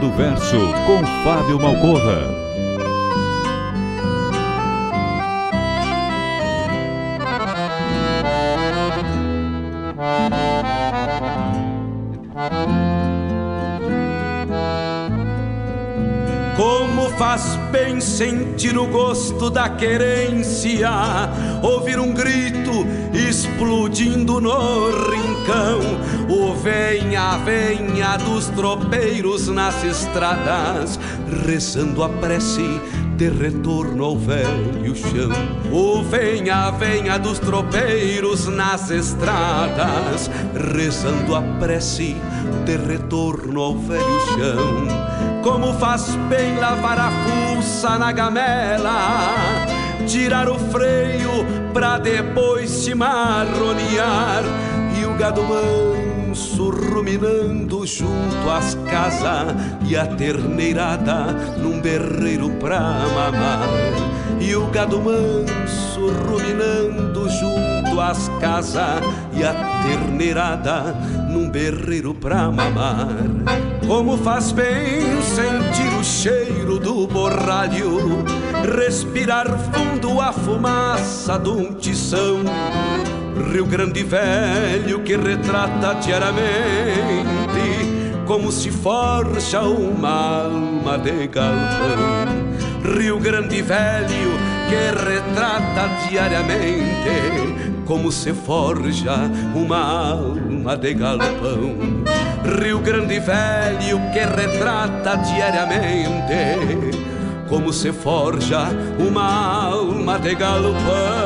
Do Verso com Fábio Malcorra. Como faz bem sentir o gosto da querência, ouvir um grito explodindo no rincão, o venha, venha dos tropeiros nas estradas, rezando a prece de retorno ao velho chão. O venha, venha dos tropeiros nas estradas, rezando a prece de retorno ao velho chão. Como faz bem lavar a fuça na gamela, tirar o freio pra depois se marronear e o gado manso ruminando junto às casas e a terneirada num berreiro pra mamar e o gado manso ruminando junto às casas e a terneirada num berreiro pra mamar. Como faz bem sentir o cheiro do borralho, respirar fundo a fumaça de um tição. Rio Grande Velho que retrata diariamente como se forja uma alma de galpão. Rio Grande Velho que retrata diariamente como se forja uma alma de galpão. Rio Grande Velho que retrata diariamente como se forja uma alma de galpão.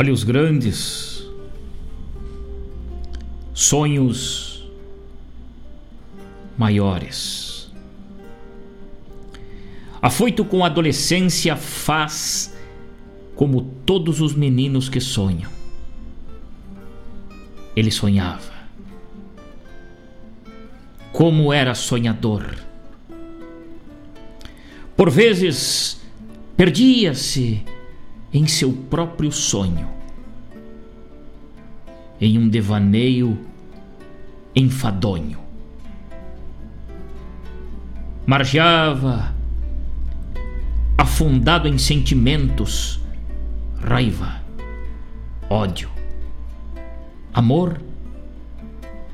Olhos grandes, sonhos maiores. Afoito com a adolescência, faz como todos os meninos que sonham. Ele sonhava. Como era sonhador. Por vezes, perdia-se em seu próprio sonho, em um devaneio enfadonho. Margeava, afundado em sentimentos, raiva, ódio, amor,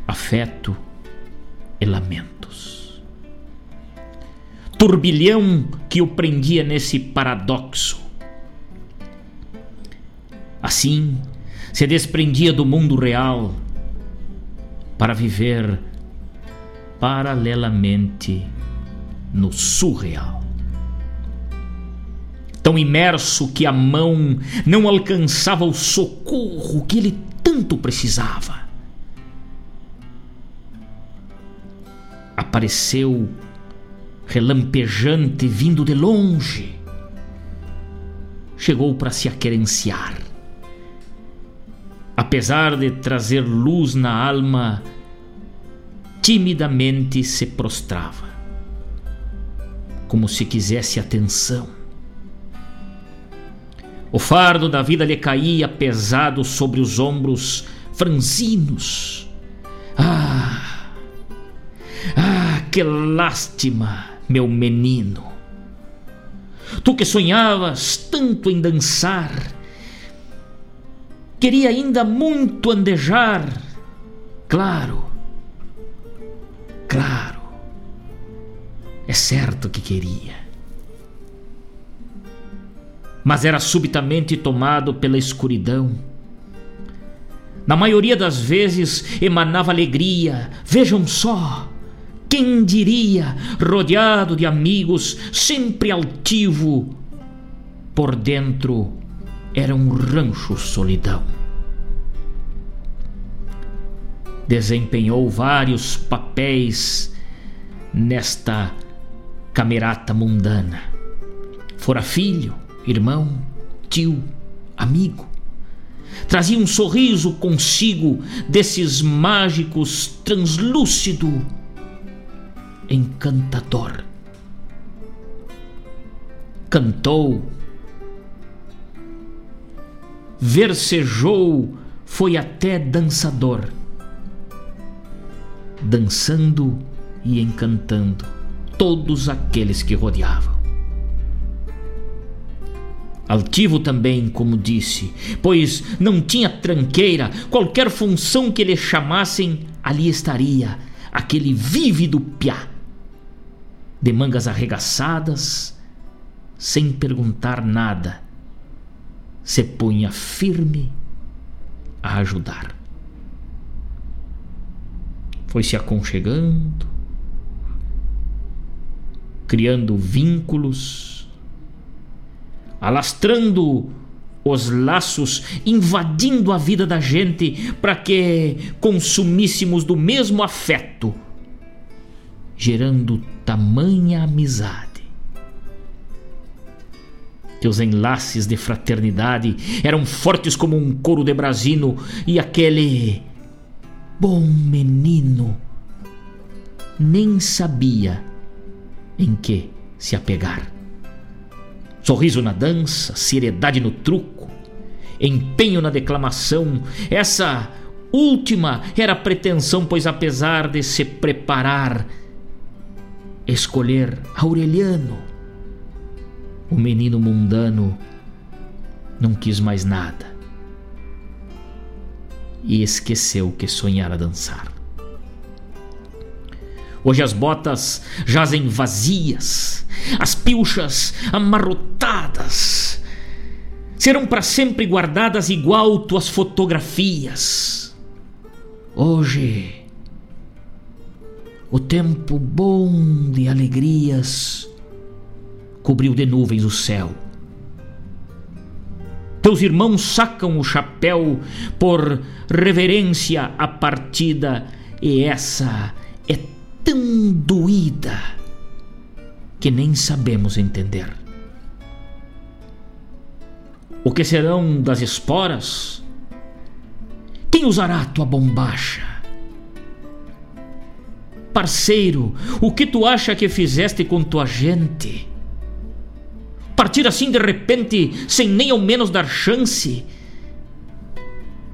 afeto e lamentos. Turbilhão que o prendia nesse paradoxo Assim, se desprendia do mundo real para viver paralelamente no surreal. Tão imerso que a mão não alcançava o socorro que ele tanto precisava. Apareceu relampejante vindo de longe. Chegou para se aquerenciar apesar de trazer luz na alma, timidamente se prostrava, como se quisesse atenção. O fardo da vida lhe caía pesado sobre os ombros franzinos. Ah! Ah, que lástima, meu menino! Tu que sonhavas tanto em dançar, Queria ainda muito andejar. Claro, claro, é certo que queria. Mas era subitamente tomado pela escuridão. Na maioria das vezes emanava alegria. Vejam só, quem diria, rodeado de amigos, sempre altivo, por dentro era um rancho solidão. Desempenhou vários papéis nesta camerata mundana. Fora filho, irmão, tio, amigo. Trazia um sorriso consigo desses mágicos translúcido, encantador. Cantou versejou, foi até dançador, dançando e encantando todos aqueles que rodeavam. Altivo também, como disse, pois não tinha tranqueira, qualquer função que lhe chamassem, ali estaria aquele vívido piá, de mangas arregaçadas, sem perguntar nada, se punha firme a ajudar. Foi se aconchegando, criando vínculos, alastrando os laços, invadindo a vida da gente para que consumíssemos do mesmo afeto, gerando tamanha amizade. Teus enlaces de fraternidade eram fortes como um couro de brasino e aquele bom menino. Nem sabia em que se apegar. Sorriso na dança, seriedade no truco, empenho na declamação, essa última era a pretensão, pois apesar de se preparar, escolher Aureliano o menino mundano não quis mais nada e esqueceu que sonhara dançar. Hoje as botas jazem vazias, as pilchas amarrotadas. Serão para sempre guardadas igual tuas fotografias. Hoje, o tempo bom de alegrias cobriu de nuvens o céu. Teus irmãos sacam o chapéu por reverência à partida, e essa é tão doída que nem sabemos entender. O que serão das esporas? Quem usará tua bombacha? Parceiro, o que tu acha que fizeste com tua gente? Partir assim de repente, sem nem ao menos dar chance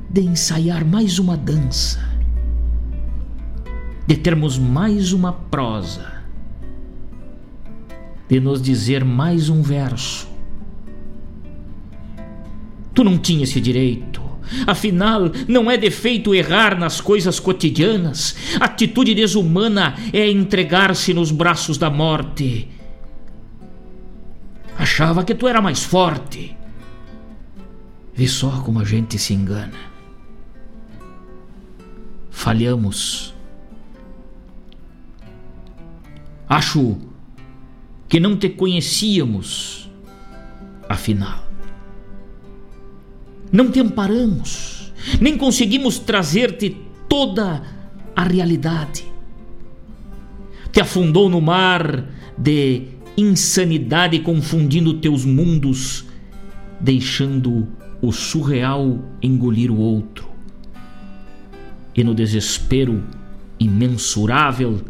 de ensaiar mais uma dança, de termos mais uma prosa, de nos dizer mais um verso. Tu não tinha esse direito. Afinal, não é defeito errar nas coisas cotidianas. Atitude desumana é entregar-se nos braços da morte. Achava que tu era mais forte. Vê só como a gente se engana. Falhamos. Acho que não te conhecíamos, afinal. Não te amparamos, nem conseguimos trazer-te toda a realidade. Te afundou no mar de insanidade, confundindo teus mundos, deixando o surreal engolir o outro. E no desespero imensurável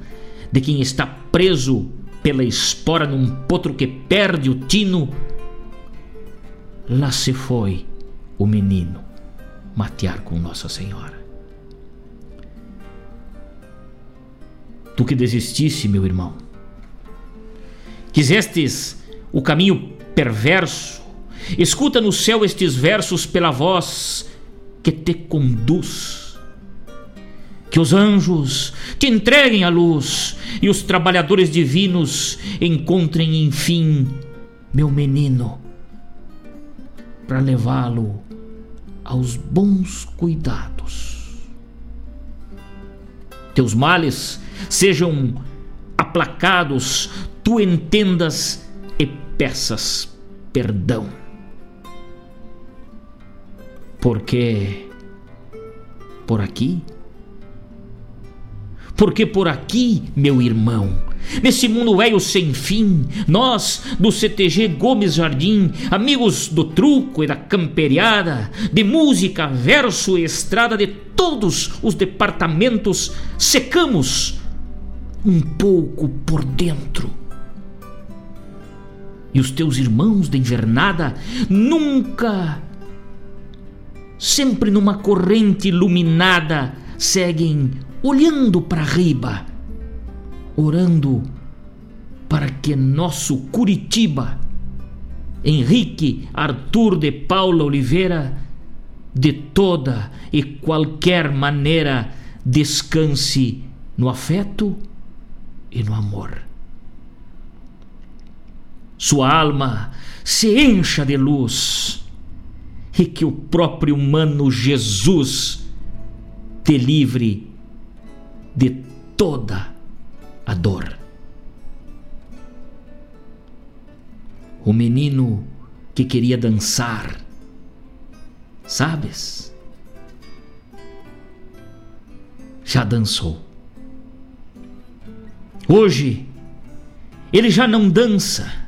de quem está preso pela espora num potro que perde o tino, lá se foi o menino matear com Nossa Senhora. Tu que desistisse, meu irmão, quisestes o caminho perverso, escuta no céu estes versos pela voz que te conduz que os anjos te entreguem a luz e os trabalhadores divinos encontrem, enfim, meu menino, para levá-lo aos bons cuidados. Teus males sejam aplacados, tu entendas e peças perdão. Porque por aqui porque por aqui, meu irmão, nesse mundo velho sem fim, nós do CTG Gomes Jardim, amigos do truco e da camperiada, de música, verso e estrada de todos os departamentos, secamos um pouco por dentro. E os teus irmãos de invernada nunca, sempre numa corrente iluminada, seguem olhando para riba, orando para que nosso Curitiba, Henrique Arthur de Paula Oliveira, de toda e qualquer maneira descanse no afeto e no amor. Sua alma se encha de luz e que o próprio humano Jesus te livre de toda a dor. O menino que queria dançar, sabes? Já dançou. Hoje, ele já não dança,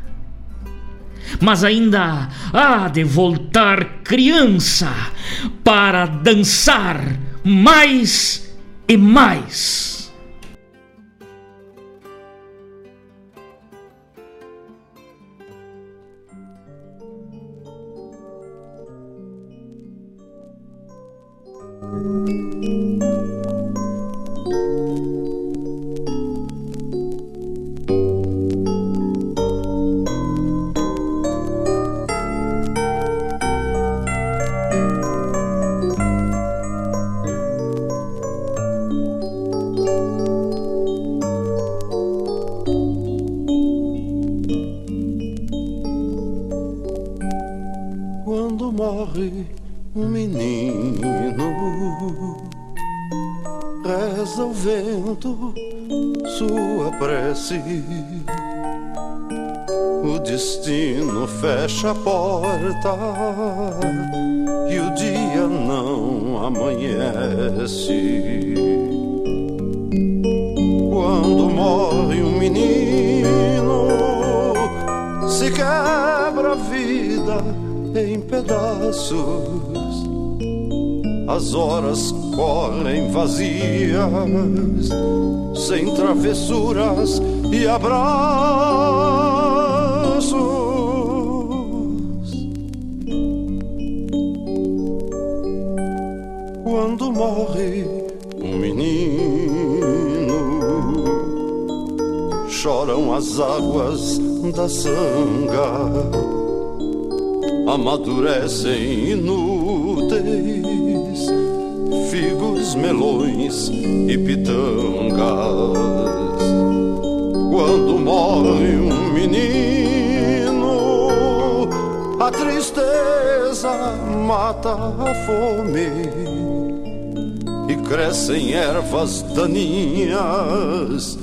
mas ainda há de voltar criança para dançar mais e mais. O destino fecha a porta e o dia não amanhece. Quando morre um menino, se quebra a vida em pedaços. As horas correm vazias, sem travessuras e abraços. quando morre um menino. Choram as águas da sanga, amadurecem inúteis figos, melões e pitangas. Quando morre um menino, a tristeza mata a fome crescem ervas daninhas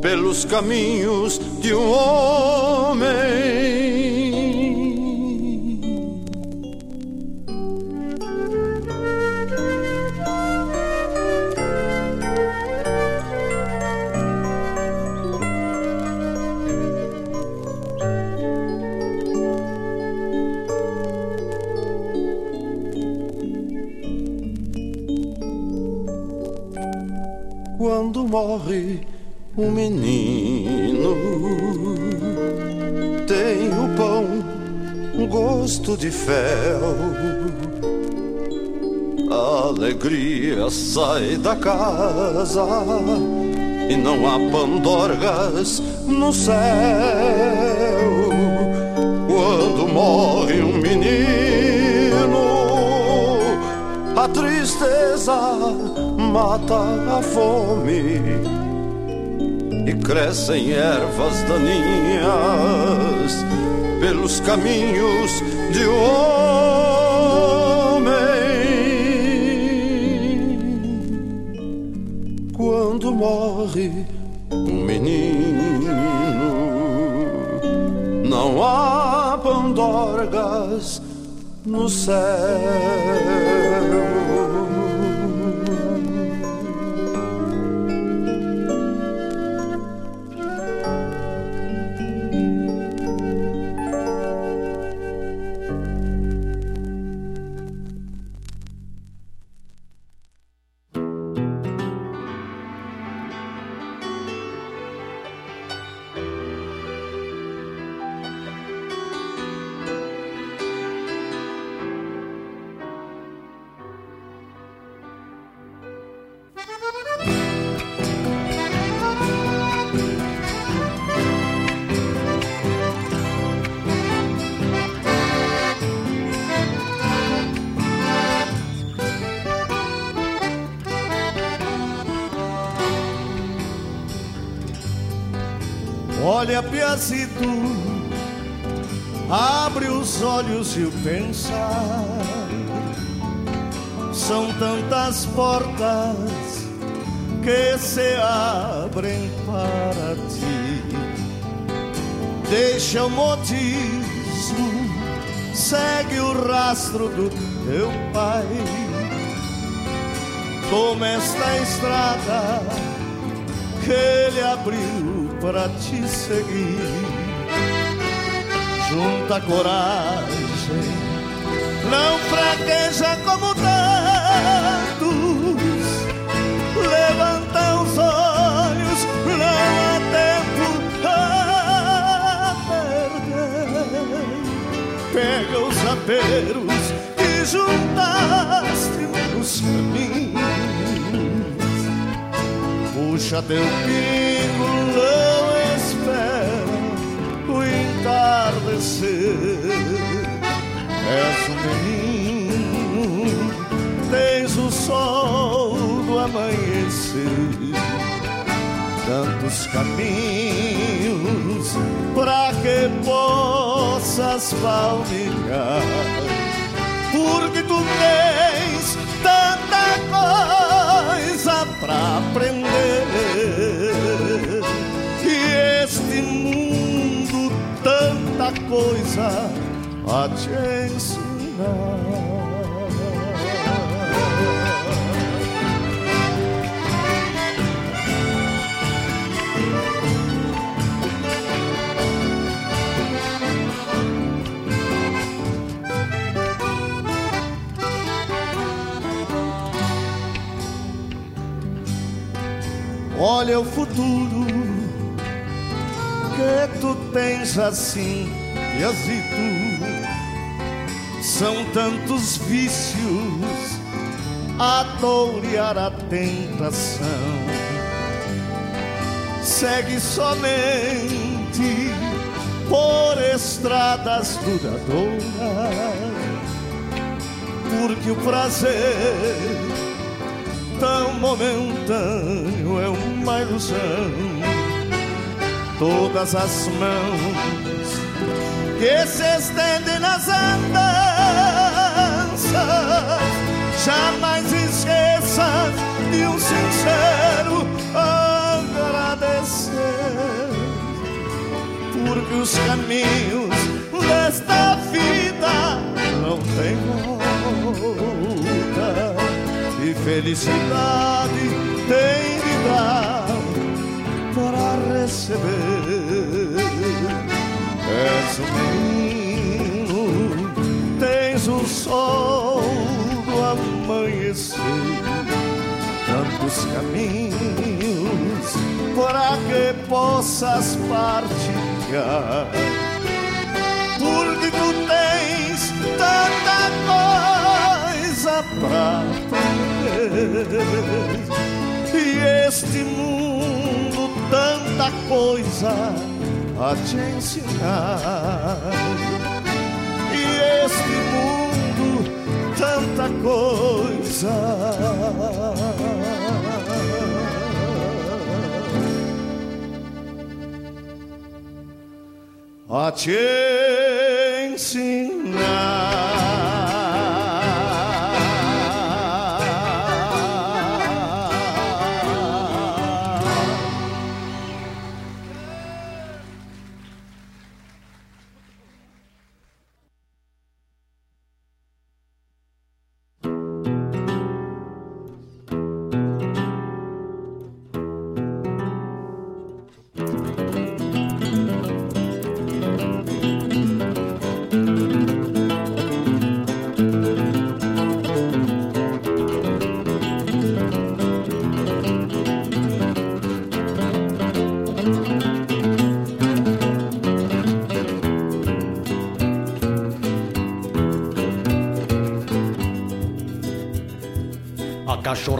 pelos caminhos de um homem. Morre um menino. Tem o pão, um gosto de fel. A alegria sai da casa e não há pandorgas no céu. Quando morre um menino, a tristeza mata a fome e crescem ervas daninhas pelos caminhos de homem. Quando morre um menino, não há pandorgas no céu. Piazito, abre os olhos e o pensar. São tantas portas que se abrem para ti. Deixa o modismo, segue o rastro do teu pai. Toma esta estrada que ele abriu para te seguir. Junta coragem, não fraqueja como tantos. Levanta os olhos, não há tempo a perder. Pega os aperos que juntaste nos caminhos. Puxa teu pingo entardecer. És menino, tens o sol do amanhecer. Tantos caminhos para que possas palmitar, porque tu tens tanta coisa para aprender. A te ensinar. Olha o futuro que tu tens assim, e azito. São tantos vícios a a tentação. Segue somente por estradas duradouras, porque o prazer tão momentâneo é uma ilusão. Todas as mãos que se estendem nas andanças, jamais esqueças de um sincero agradecer, porque os caminhos desta vida não têm volta e felicidade tem de dar para receber. És um menino, tens o sol do amanhecer, tantos caminhos para que possas partilhar. Porque tu tens tanta coisa pra e este mundo tanta coisa a te ensinar. E este mundo tanta coisa. A te ensinar.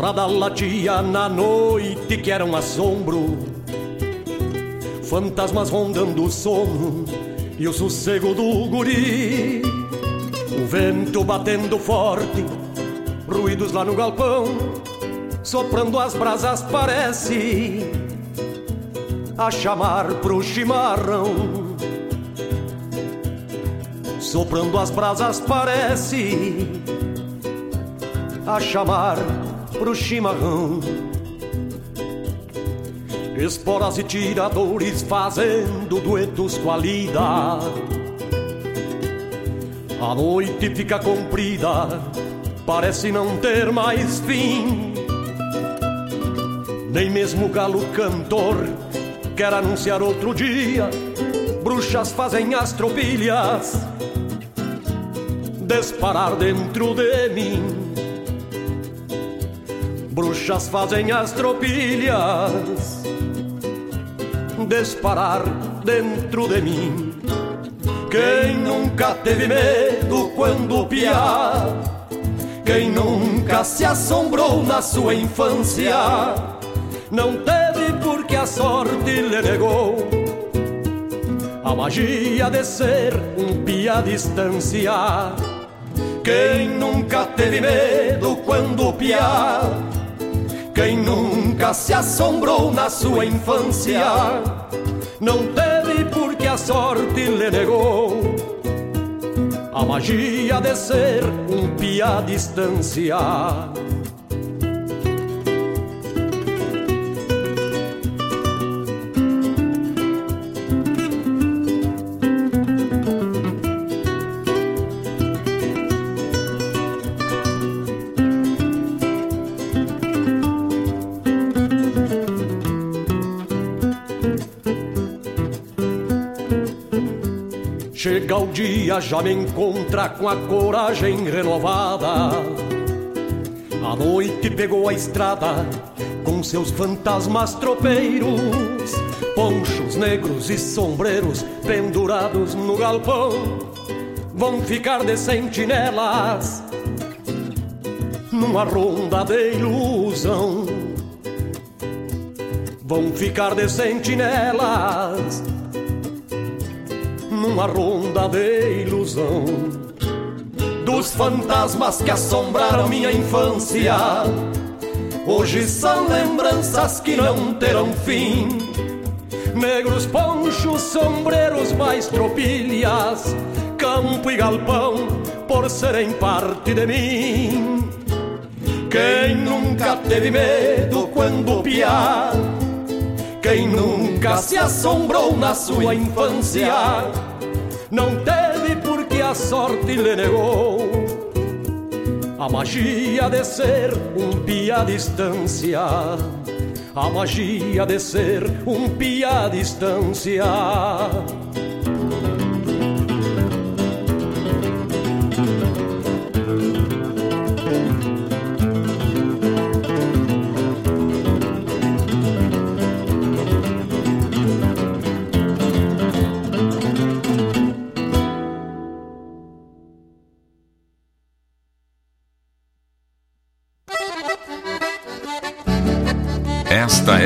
Cachorrada latia na noite que era um assombro. Fantasmas rondando o sono e o sossego do guri. O vento batendo forte, ruídos lá no galpão, soprando as brasas parece a chamar pro chimarrão. Soprando as brasas parece a chamar pro chimarrão. Esporas e tiradores fazendo duetos com a lida. A noite fica comprida, parece não ter mais fim. Nem mesmo o galo cantor quer anunciar outro dia. Bruxas fazem as tropilhas disparar dentro de mim. Bruxas fazem as tropilhas disparar dentro de mim. Quem nunca teve medo quando piar? Quem nunca se assombrou na sua infância? Não teve porque a sorte lhe negou a magia de ser um pia à distância. Quem nunca teve medo quando piar? Quem nunca se assombrou na sua infância não teve porque a sorte lhe negou a magia de ser um pia distância. Chega o dia, já me encontra com a coragem renovada. A noite pegou a estrada com seus fantasmas tropeiros, ponchos negros e sombreros pendurados no galpão. Vão ficar de sentinelas numa ronda de ilusão. Vão ficar de sentinelas numa ronda de ilusão. Dos fantasmas que assombraram minha infância, hoje são lembranças que não terão fim. Negros ponchos, sombreros, mais tropilhas, campo e galpão, por serem parte de mim. Quem nunca teve medo quando piar? Quem nunca se assombrou na sua infância? Não teve porque a sorte lhe negou a magia de ser um pia à distância. A magia de ser um pia à distância.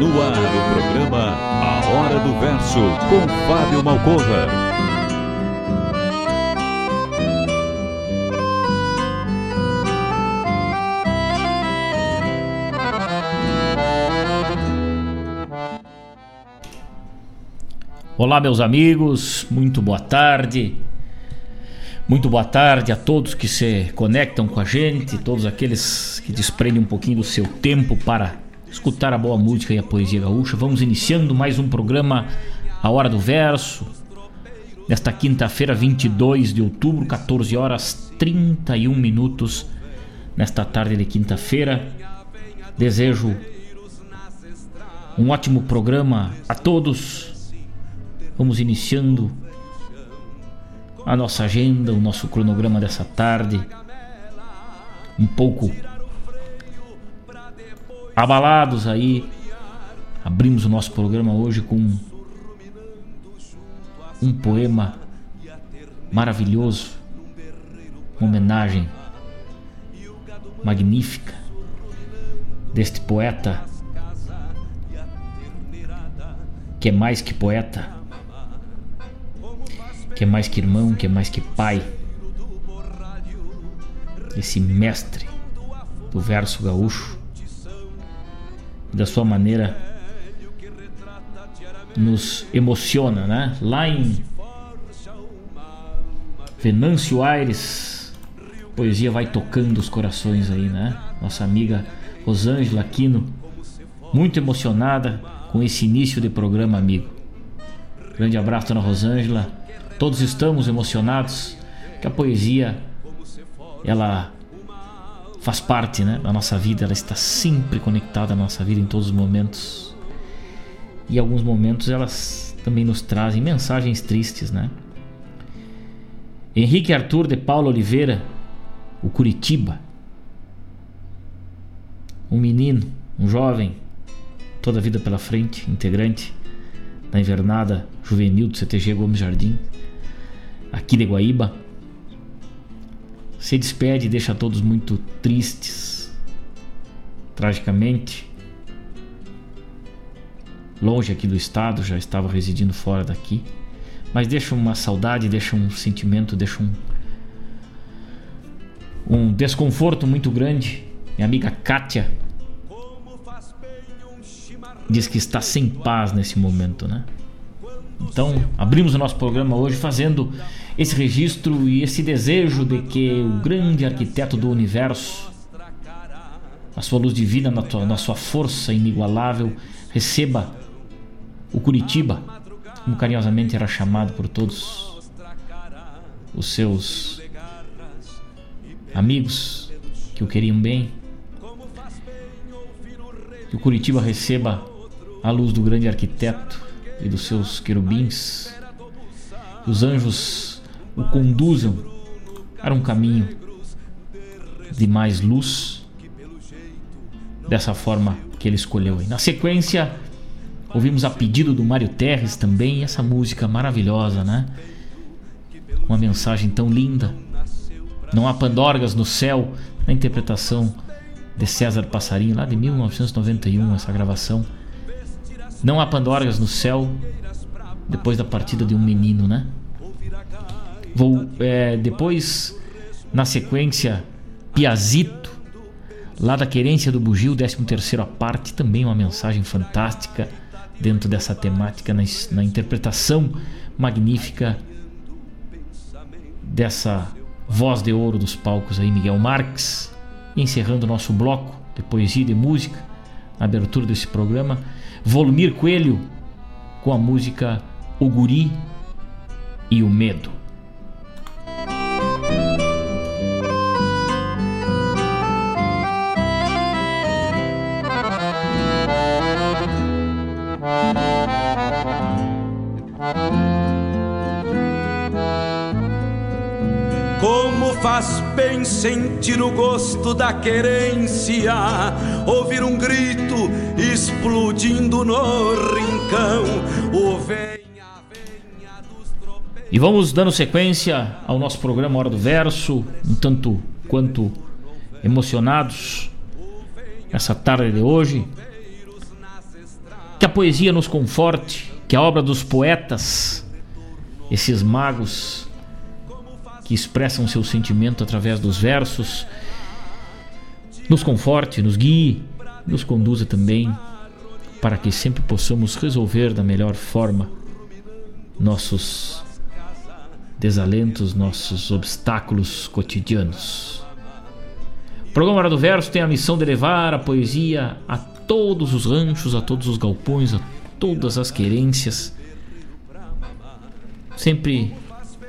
No ar, o programa A Hora do Verso, com Fábio Malcorra. Olá, meus amigos, muito boa tarde. Muito boa tarde a todos que se conectam com a gente, todos aqueles que desprendem um pouquinho do seu tempo para escutar a boa música e a poesia gaúcha. Vamos iniciando mais um programa A Hora do Verso. Nesta quinta-feira, 22 de outubro, 14 horas 31 minutos. Nesta tarde de quinta-feira, desejo um ótimo programa a todos. Vamos iniciando a nossa agenda, o nosso cronograma dessa tarde. Um pouco abalados aí. Abrimos o nosso programa hoje com um poema maravilhoso, uma homenagem magnífica deste poeta que é mais que poeta, que é mais que irmão, que é mais que pai. Esse mestre do verso gaúcho, da sua maneira nos emociona, né? Lá em Venâncio Aires, poesia vai tocando os corações aí, né? Nossa amiga Rosângela Aquino, muito emocionada com esse início de programa, amigo. Grande abraço, dona Rosângela. Todos estamos emocionados que a poesia ela faz parte né, da nossa vida, ela está sempre conectada à nossa vida em todos os momentos. E alguns momentos elas também nos trazem mensagens tristes, né? Henrique Arthur de Paulo Oliveira, o Curitiba. Um menino, um jovem, toda a vida pela frente, integrante da invernada juvenil do CTG Gomes Jardim, aqui de Guaíba. Se despede e deixa todos muito tristes, tragicamente. Longe aqui do estado, já estava residindo fora daqui, mas deixa uma saudade, deixa um sentimento, deixa um, um desconforto muito grande. Minha amiga Kátia diz que está sem paz nesse momento, né? Então, abrimos o nosso programa hoje fazendo esse registro e esse desejo de que o grande arquiteto do universo, a sua luz divina, na, tua, na sua força inigualável, receba o Curitiba, como carinhosamente era chamado por todos os seus amigos que o queriam bem. Que o Curitiba receba a luz do grande arquiteto e dos seus querubins, os anjos o conduzam para um caminho de mais luz, dessa forma que ele escolheu. Na sequência, ouvimos a pedido do Mário Terres também essa música maravilhosa, né? Uma mensagem tão linda. Não há pandorgas no céu, na interpretação de César Passarinho, lá de 1991, essa gravação não há pandorgas no céu depois da partida de um menino, né? Vou é, depois na sequência Piazito, lá da Querência do Bugio, 13 terceiro a parte, também uma mensagem fantástica dentro dessa temática na, na interpretação magnífica dessa voz de ouro dos palcos aí, Miguel Marques, encerrando nosso bloco de poesia e de música, na abertura desse programa. Volumir Coelho com a música O Guri e o Medo. Faz bem sentir o gosto da querência, ouvir um grito explodindo no rincão. O venha, venha dos E vamos dando sequência ao nosso programa Hora do Verso, um tanto quanto emocionados essa tarde de hoje. Que a poesia nos conforte, que a obra dos poetas, esses magos que expressam seu sentimento através dos versos, nos conforte, nos guie, nos conduza também para que sempre possamos resolver da melhor forma nossos desalentos, nossos obstáculos cotidianos. O programa Hora do Verso tem a missão de levar a poesia a todos os ranchos, a todos os galpões, a todas as querências sempre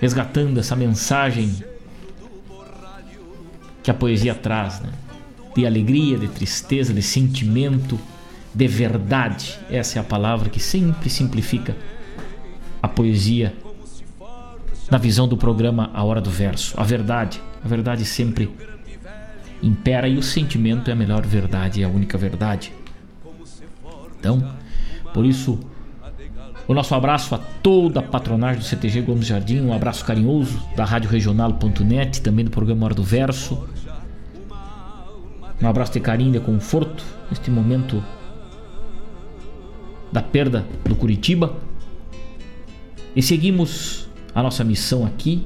resgatando essa mensagem que a poesia traz, né? De alegria, de tristeza, de sentimento, de verdade. Essa é a palavra que sempre simplifica a poesia na visão do programa A Hora do Verso. A verdade, a verdade sempre impera e o sentimento é a melhor verdade, é a única verdade. Então, por isso, o nosso abraço a toda a patronagem do CTG Gomes Jardim, um abraço carinhoso da Rádio Regional.net, também do programa Hora do Verso. Um abraço de carinho, de conforto neste momento da perda do Curitiba. E seguimos a nossa missão aqui,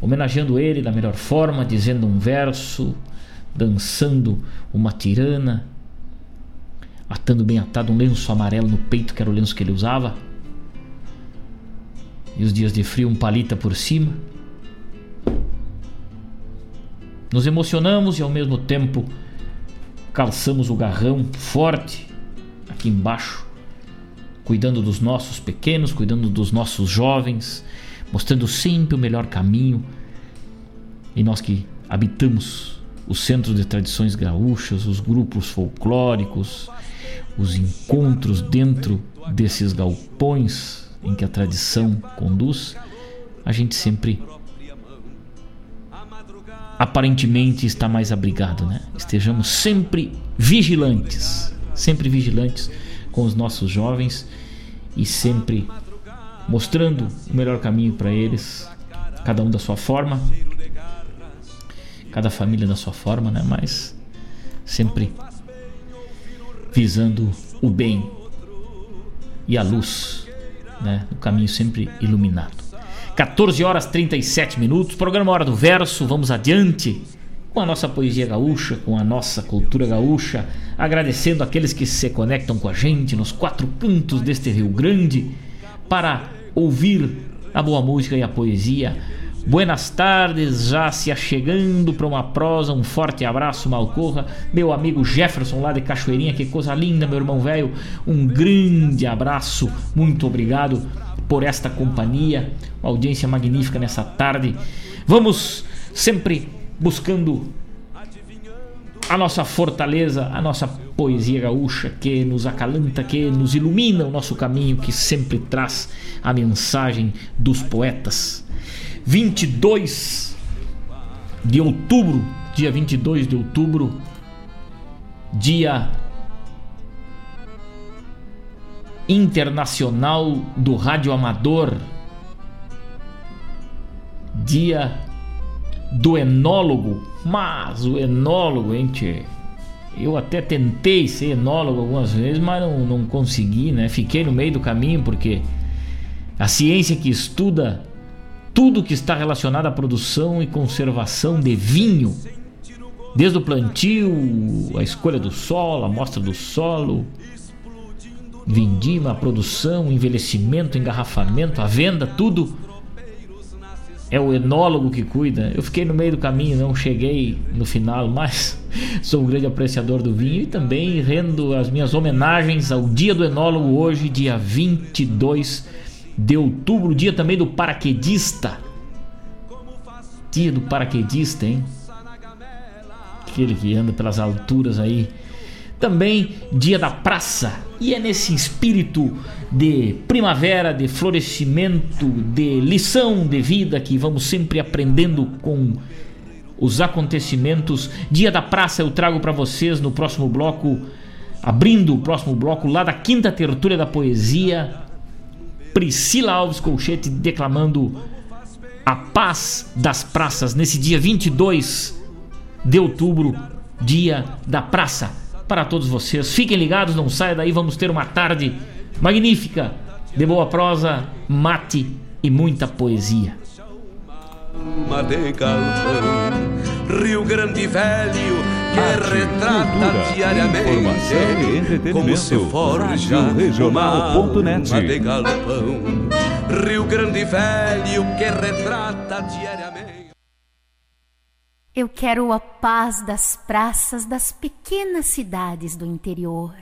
homenageando ele da melhor forma, dizendo um verso, dançando uma tirana, atando bem atado um lenço amarelo no peito, que era o lenço que ele usava. E os dias de frio, um palita por cima. Nos emocionamos e ao mesmo tempo calçamos o garrão forte aqui embaixo, cuidando dos nossos pequenos, cuidando dos nossos jovens, mostrando sempre o melhor caminho. E nós que habitamos os centros de tradições gaúchas, os grupos folclóricos, os encontros dentro desses galpões em que a tradição conduz, a gente sempre aparentemente está mais abrigado, né? Estejamos sempre vigilantes, sempre vigilantes com os nossos jovens e sempre mostrando o melhor caminho para eles, cada um da sua forma, cada família da sua forma, né? Mas sempre visando o bem e a luz, né? O caminho sempre iluminado. 14 horas 37 minutos, programa Hora do Verso, vamos adiante com a nossa poesia gaúcha, com a nossa cultura gaúcha, agradecendo aqueles que se conectam com a gente nos quatro cantos deste Rio Grande para ouvir a boa música e a poesia. Buenas tardes, já se achegando para uma prosa, um forte abraço, Malcorra, meu amigo Jefferson lá de Cachoeirinha, que coisa linda, meu irmão velho, um grande abraço, muito obrigado por esta companhia, uma audiência magnífica nessa tarde. Vamos sempre buscando a nossa fortaleza, a nossa poesia gaúcha que nos acalanta, que nos ilumina o nosso caminho, que sempre traz a mensagem dos poetas. 22 de outubro, dia 22 de outubro, dia internacional do rádio amador, dia do enólogo, mas o enólogo, gente, eu até tentei ser enólogo algumas vezes, mas não, não consegui, né? Fiquei no meio do caminho porque a ciência que estuda tudo que está relacionado à produção e conservação de vinho, desde o plantio, a escolha do solo, a amostra do solo, vindima, produção, envelhecimento, engarrafamento, a venda, tudo é o enólogo que cuida. Eu fiquei no meio do caminho, não cheguei no final, mas sou um grande apreciador do vinho e também rendo as minhas homenagens ao Dia do Enólogo hoje, dia 22 de outubro, dia também do paraquedista. Dia do paraquedista, hein? Aquele que anda pelas alturas aí. Também dia da praça. E é nesse espírito de primavera, de florescimento, de lição de vida que vamos sempre aprendendo com os acontecimentos. Dia da praça eu trago para vocês no próximo bloco, abrindo o próximo bloco lá da quinta tertúlia da poesia, Priscila Alves Colchete declamando a paz das praças nesse dia 22 de outubro, dia da praça. Para todos vocês, fiquem ligados, não saia daí, vamos ter uma tarde magnífica de boa prosa, mate e muita poesia. Rio Grande Velho que Arte, retrata cultura, diariamente como se forja alma de galpão. Rio Grande Velho que retrata diariamente. Eu quero a paz das praças das pequenas cidades do interior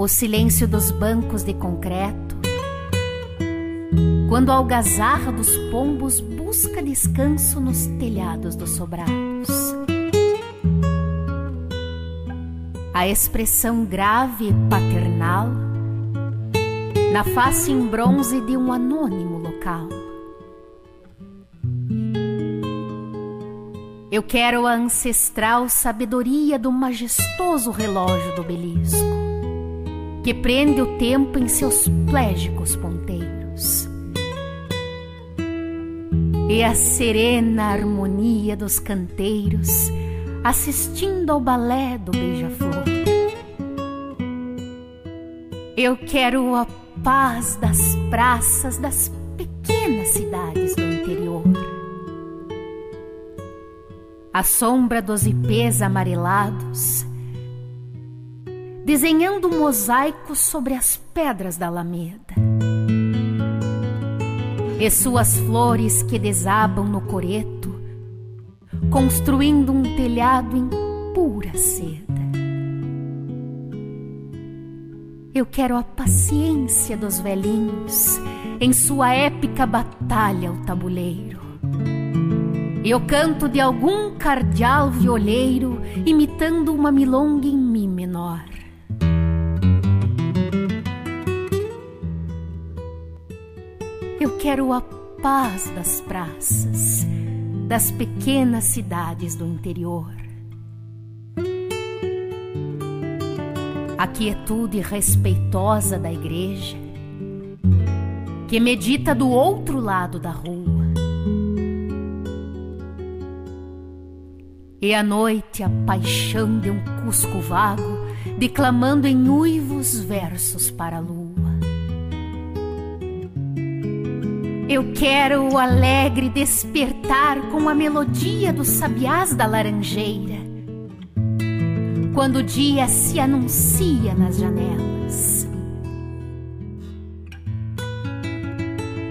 o silêncio dos bancos de concreto, quando a algazarra dos pombos busca descanso nos telhados dos sobrados. A expressão grave e paternal na face em bronze de um anônimo local. Eu quero a ancestral sabedoria do majestoso relógio do obelisco, que prende o tempo em seus plégicos ponteiros. E a serena harmonia dos canteiros assistindo ao balé do beija-flor. Eu quero a paz das praças das pequenas cidades do interior a sombra dos ipês amarelados, desenhando um mosaico sobre as pedras da alameda. E suas flores que desabam no coreto, construindo um telhado em pura seda. Eu quero a paciência dos velhinhos em sua épica batalha ao tabuleiro e o canto de algum cardeal violeiro imitando uma milonga em mi menor. Quero a paz das praças, das pequenas cidades do interior. A quietude respeitosa da igreja, que medita do outro lado da rua E à noite a paixão de um cusco vago, declamando em uivos versos para a lua. Eu quero o alegre despertar com a melodia dos sabiás da laranjeira, quando o dia se anuncia nas janelas.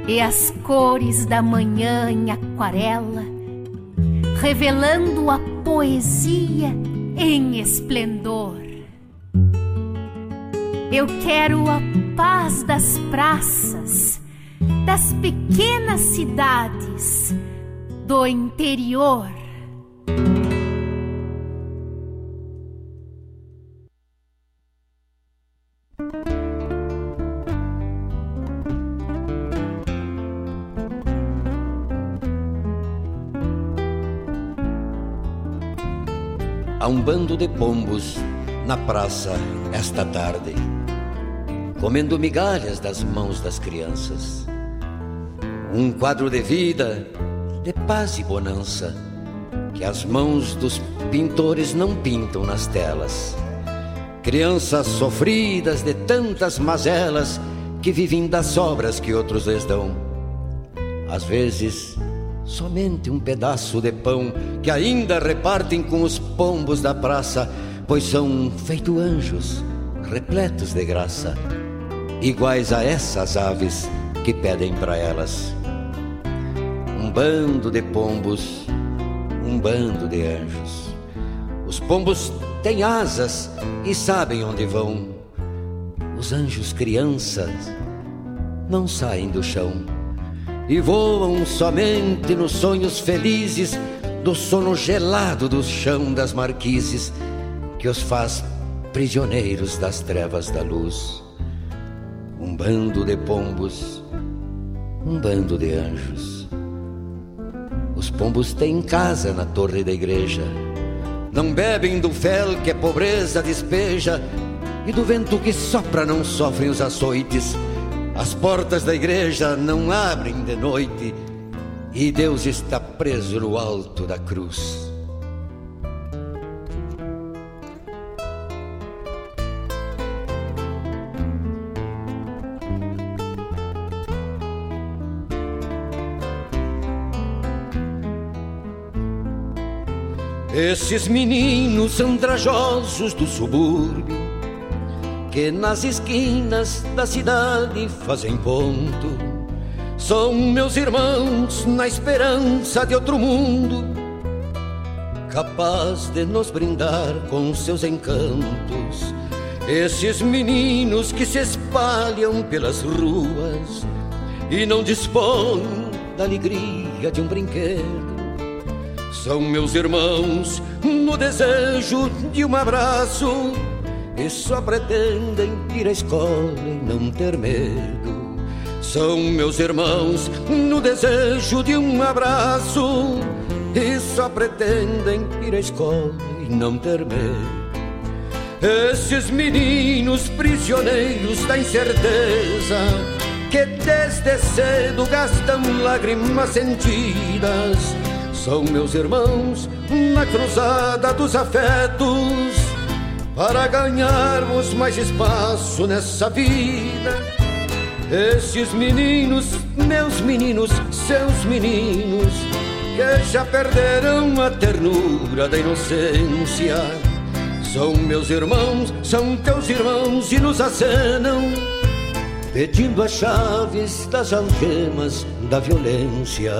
E as cores da manhã em aquarela, revelando a poesia em esplendor. Eu quero a paz das praças, das pequenas cidades do interior. um bando de pombos na praça esta tarde, comendo migalhas das mãos das crianças. Um quadro de vida, de paz e bonança, que as mãos dos pintores não pintam nas telas. Crianças sofridas de tantas mazelas que vivem das obras que outros lhes dão. Às vezes, somente um pedaço de pão que ainda repartem com os pombos da praça, pois são feito anjos, repletos de graça, iguais a essas aves que pedem para elas. Um bando de pombos, um bando de anjos. Os pombos têm asas e sabem onde vão. Os anjos crianças não saem do chão e voam somente nos sonhos felizes do sono gelado do chão das marquises que os faz prisioneiros das trevas da luz. Um bando de pombos, um bando de anjos. Os pombos têm casa na torre da igreja. Não bebem do fel que a pobreza despeja, e do vento que sopra não sofrem os açoites as portas da igreja não abrem de noite e Deus está preso no alto da cruz. Esses meninos andrajosos do subúrbio que nas esquinas da cidade fazem ponto. São meus irmãos na esperança de outro mundo, capaz de nos brindar com seus encantos. Esses meninos que se espalham pelas ruas e não dispõem da alegria de um brinquedo. São meus irmãos no desejo de um abraço e só pretendem ir à escola e não ter medo. São meus irmãos no desejo de um abraço e só pretendem ir à escola e não ter medo. Esses meninos prisioneiros da incerteza que desde cedo gastam lágrimas sentidas são meus irmãos na cruzada dos afetos para ganharmos mais espaço nessa vida. Esses meninos, meus meninos, seus meninos, que já perderam a ternura da inocência. São meus irmãos, são teus irmãos e nos acenam, pedindo as chaves das algemas da violência.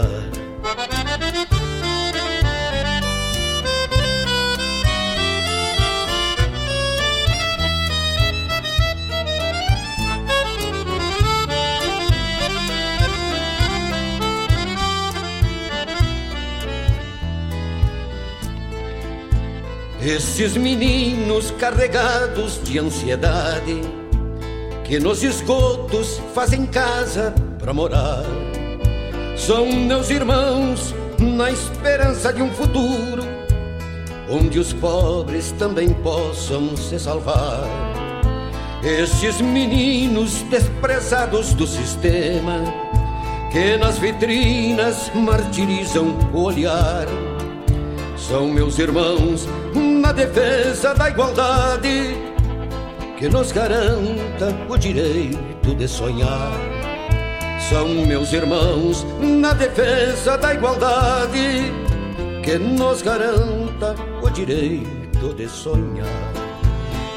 Esses meninos carregados de ansiedade que nos esgotos fazem casa para morar são meus irmãos na esperança de um futuro onde os pobres também possam se salvar. Esses meninos desprezados do sistema que nas vitrinas martirizam o olhar são meus irmãos na defesa da igualdade que nos garanta o direito de sonhar. São meus irmãos na defesa da igualdade que nos garanta o direito de sonhar.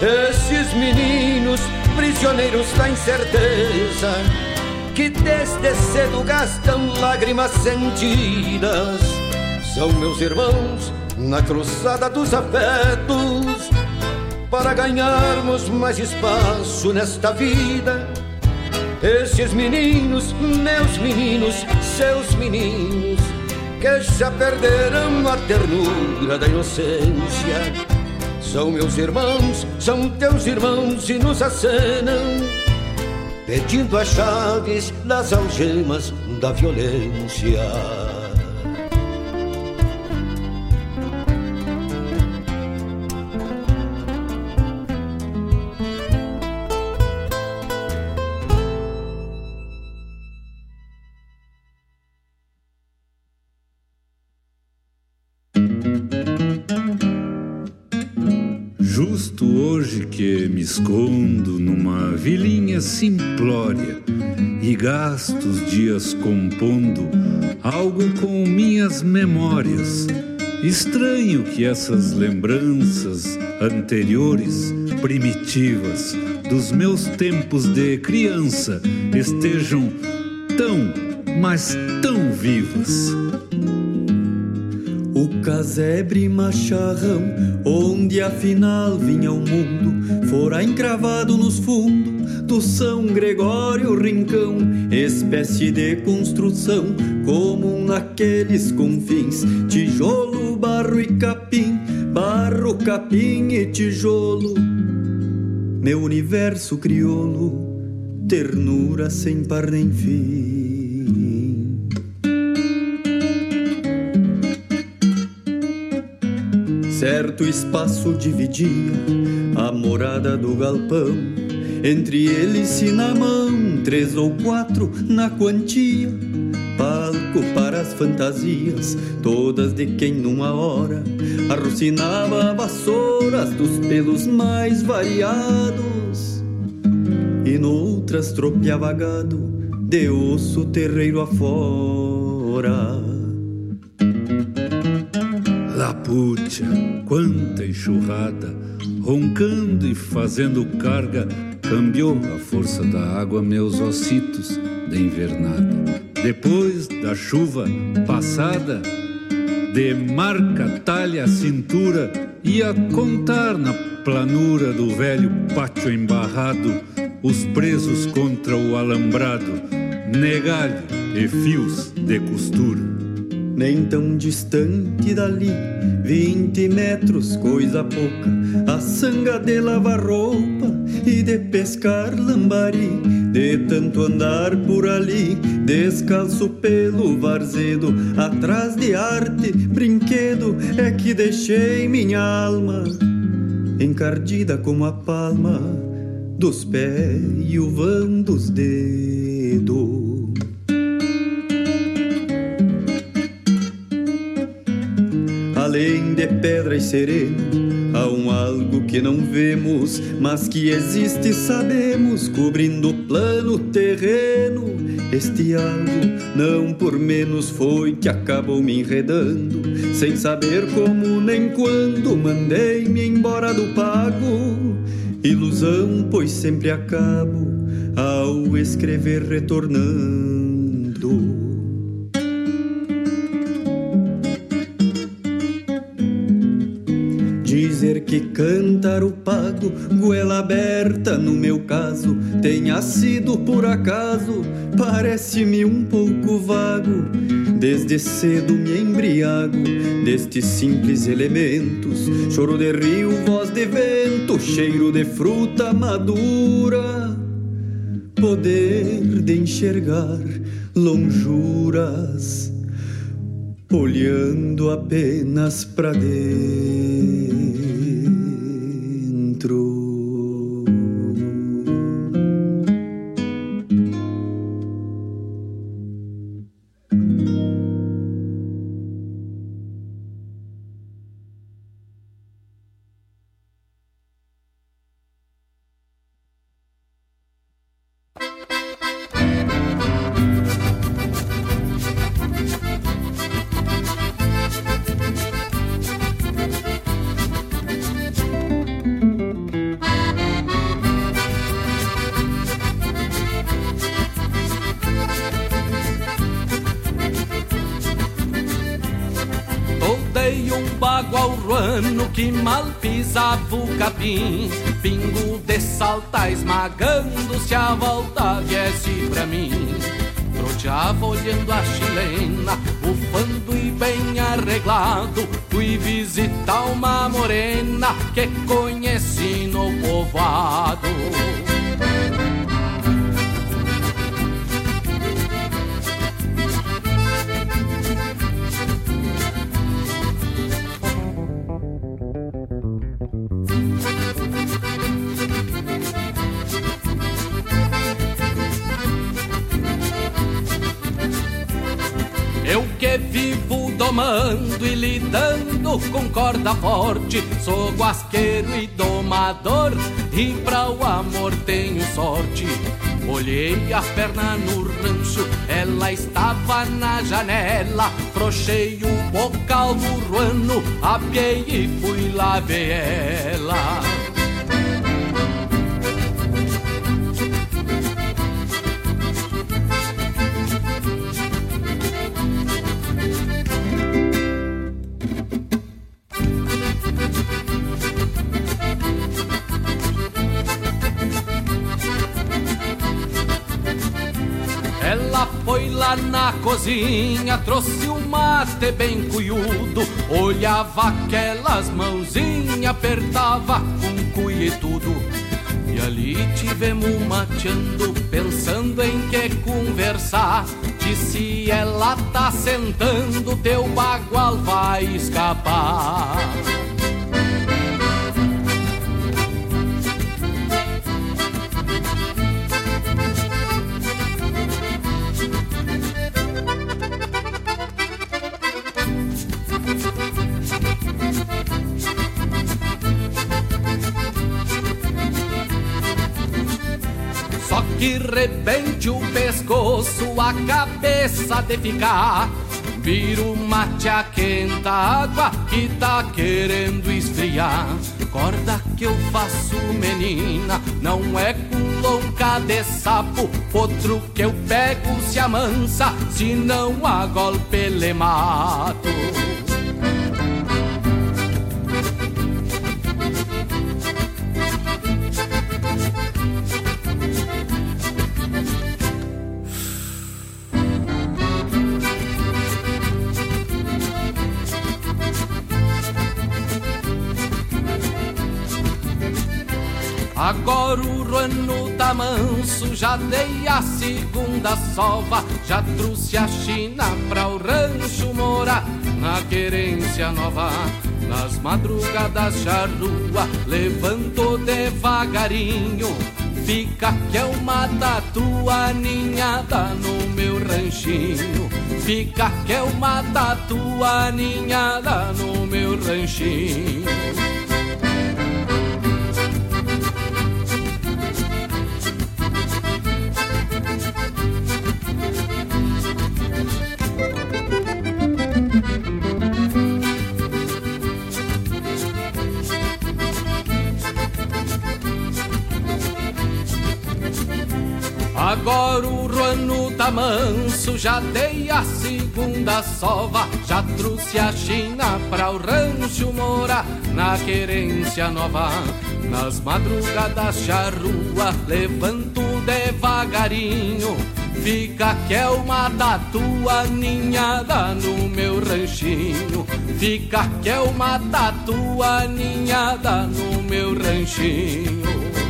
Esses meninos prisioneiros da incerteza que desde cedo gastam lágrimas sentidas são meus irmãos na cruzada dos afetos para ganharmos mais espaço nesta vida. Esses meninos, meus meninos, seus meninos, que já perderam a ternura da inocência. São meus irmãos, são teus irmãos e nos acenam, pedindo as chaves das algemas da violência. Escondo numa vilinha simplória e gasto os dias compondo algo com minhas memórias. Estranho que essas lembranças anteriores, primitivas, dos meus tempos de criança estejam tão, mas tão vivas. O casebre macharrão, onde afinal vinha o mundo, fora encravado nos fundos do São Gregório Rincão, espécie de construção comum naqueles confins, tijolo, barro e capim, barro, capim e tijolo. Meu universo crioulo, ternura sem par nem fim. Certo espaço dividia a morada do galpão. Entre eles e na mão, três ou quatro na quantia. Palco para as fantasias, todas de quem numa hora arrocinava vassouras dos pelos mais variados. E noutras tropeava gado de osso terreiro afora. Lapucha, quanta enxurrada! roncando e fazendo carga, cambiou a força da água meus ossitos de invernada. Depois da chuva passada, de marca, talha, cintura, ia contar na planura do velho pátio embarrado os presos contra o alambrado, negalho e fios de costura nem tão distante dali, vinte metros, coisa pouca, a sanga de lavar roupa e de pescar lambari, de tanto andar por ali, descalço pelo varzedo, atrás de arte, brinquedo, é que deixei minha alma encardida como a palma dos pés e o vão dos dedos. Além de pedra e sereno, há um algo que não vemos, mas que existe sabemos, cobrindo o plano terreno. Este algo, não por menos, foi que acabou me enredando, sem saber como nem quando, mandei-me embora do pago. Ilusão, pois sempre acabo ao escrever retornando. Que cantar o pago, goela aberta no meu caso, tenha sido por acaso, parece-me um pouco vago. Desde cedo me embriago destes simples elementos, choro de rio, voz de vento, cheiro de fruta madura, poder de enxergar lonjuras olhando apenas para dentro. Ela estava na janela. Frochei o bocal do ruano, apiei e fui lá ver ela. Cozinha, trouxe um mate bem cuiudo. Olhava aquelas mãozinhas, apertava com cuia e tudo. E ali tivemos mateando, pensando em que conversar. Disse ela tá sentando, teu bagual vai escapar. Rebente o pescoço, a cabeça de ficar. Vira o mate a quenta água que tá querendo esfriar. Corda que eu faço, menina, não é com lonca de sapo. Outro que eu pego se amansa, se não a golpe le mato. Manso, já dei a segunda sova, já trouxe a China pra o rancho morar na querência nova. Nas madrugadas charrua, levanto devagarinho, fica que é uma tatua ninhada no meu ranchinho. Fica que é uma tatua ninhada no meu ranchinho. Tá manso, já dei a segunda sova, já trouxe a China pra o rancho morar na querência nova. Nas madrugadas charrua, levanto devagarinho, fica que é uma ninhada no meu ranchinho. Fica que é uma ninhada no meu ranchinho.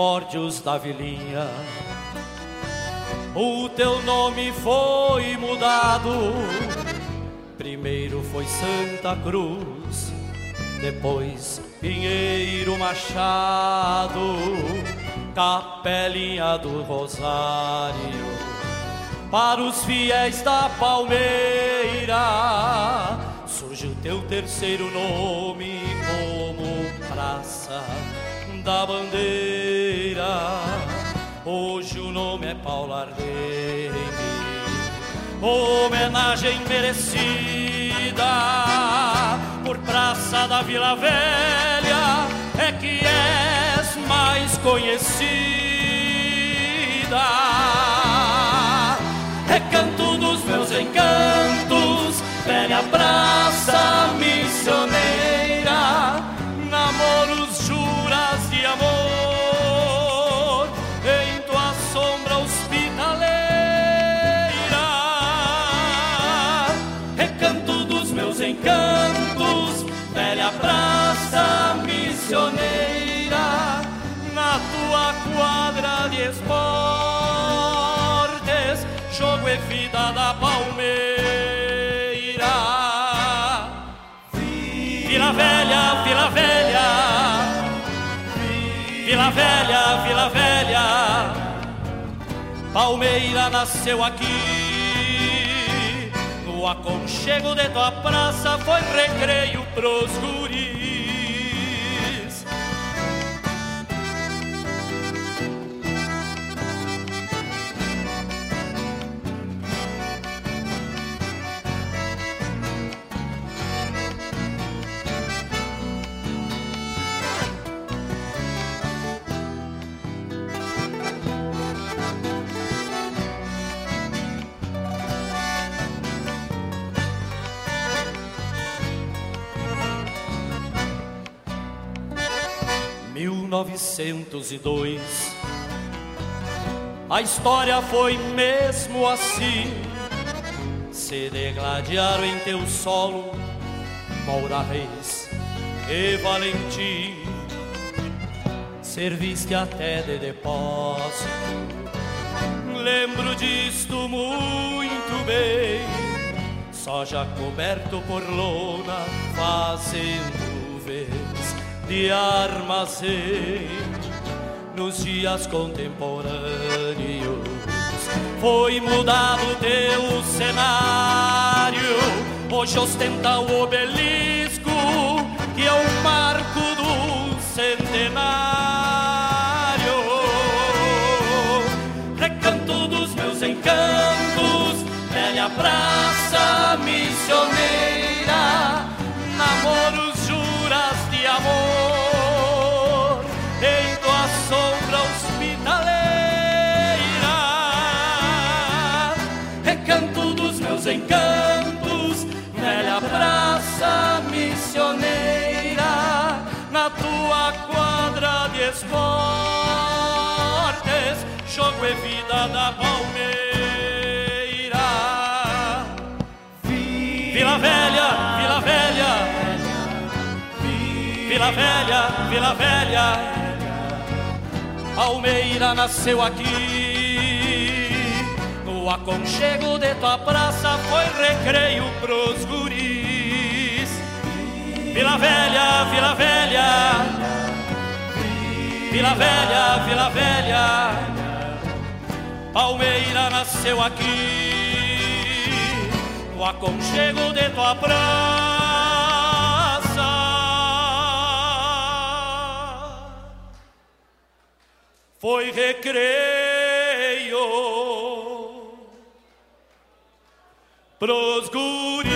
Primórdios da vilinha. O teu nome foi mudado. Primeiro foi Santa Cruz, depois Pinheiro Machado, Capelinha do Rosário. Para os fiéis da Palmeira, surge o teu terceiro nome como praça da bandeira. Hoje o nome é Paulo Ardeme, homenagem merecida por Praça da Vila Velha, é que és mais conhecida. Recanto dos meus encantos, velha praça missioneira, missioneira, na tua quadra de esportes, jogo e vida da palmeira. Vila Velha, Vila Velha. Vila Velha, Vila Velha, Palmeira nasceu aqui. No aconchego de tua praça foi recreio pros guris. Mil novecentos e dois. A história foi mesmo assim. Se degladiaram em teu solo Moura Reis e Valentim. Serviste até de depósito. Lembro disto muito bem. Só já coberto por lona, fazendo vez de armazém nos dias contemporâneos. Foi mudado teu cenário, hoje ostenta o obelisco, que é o marco do centenário. Recanto dos meus encantos, velha praça Vila Velha, Vila Velha. Palmeira nasceu aqui. No aconchego de tua praça foi recreio pros guris. Vila Velha, Vila Velha. Vila Velha, Vila Velha, Palmeira nasceu aqui, no aconchego de tua praça. Foi recreio pros guris.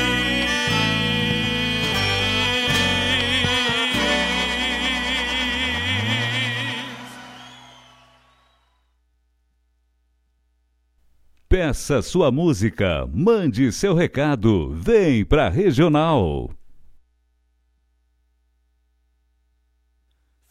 Peça sua música, mande seu recado, vem pra Regional.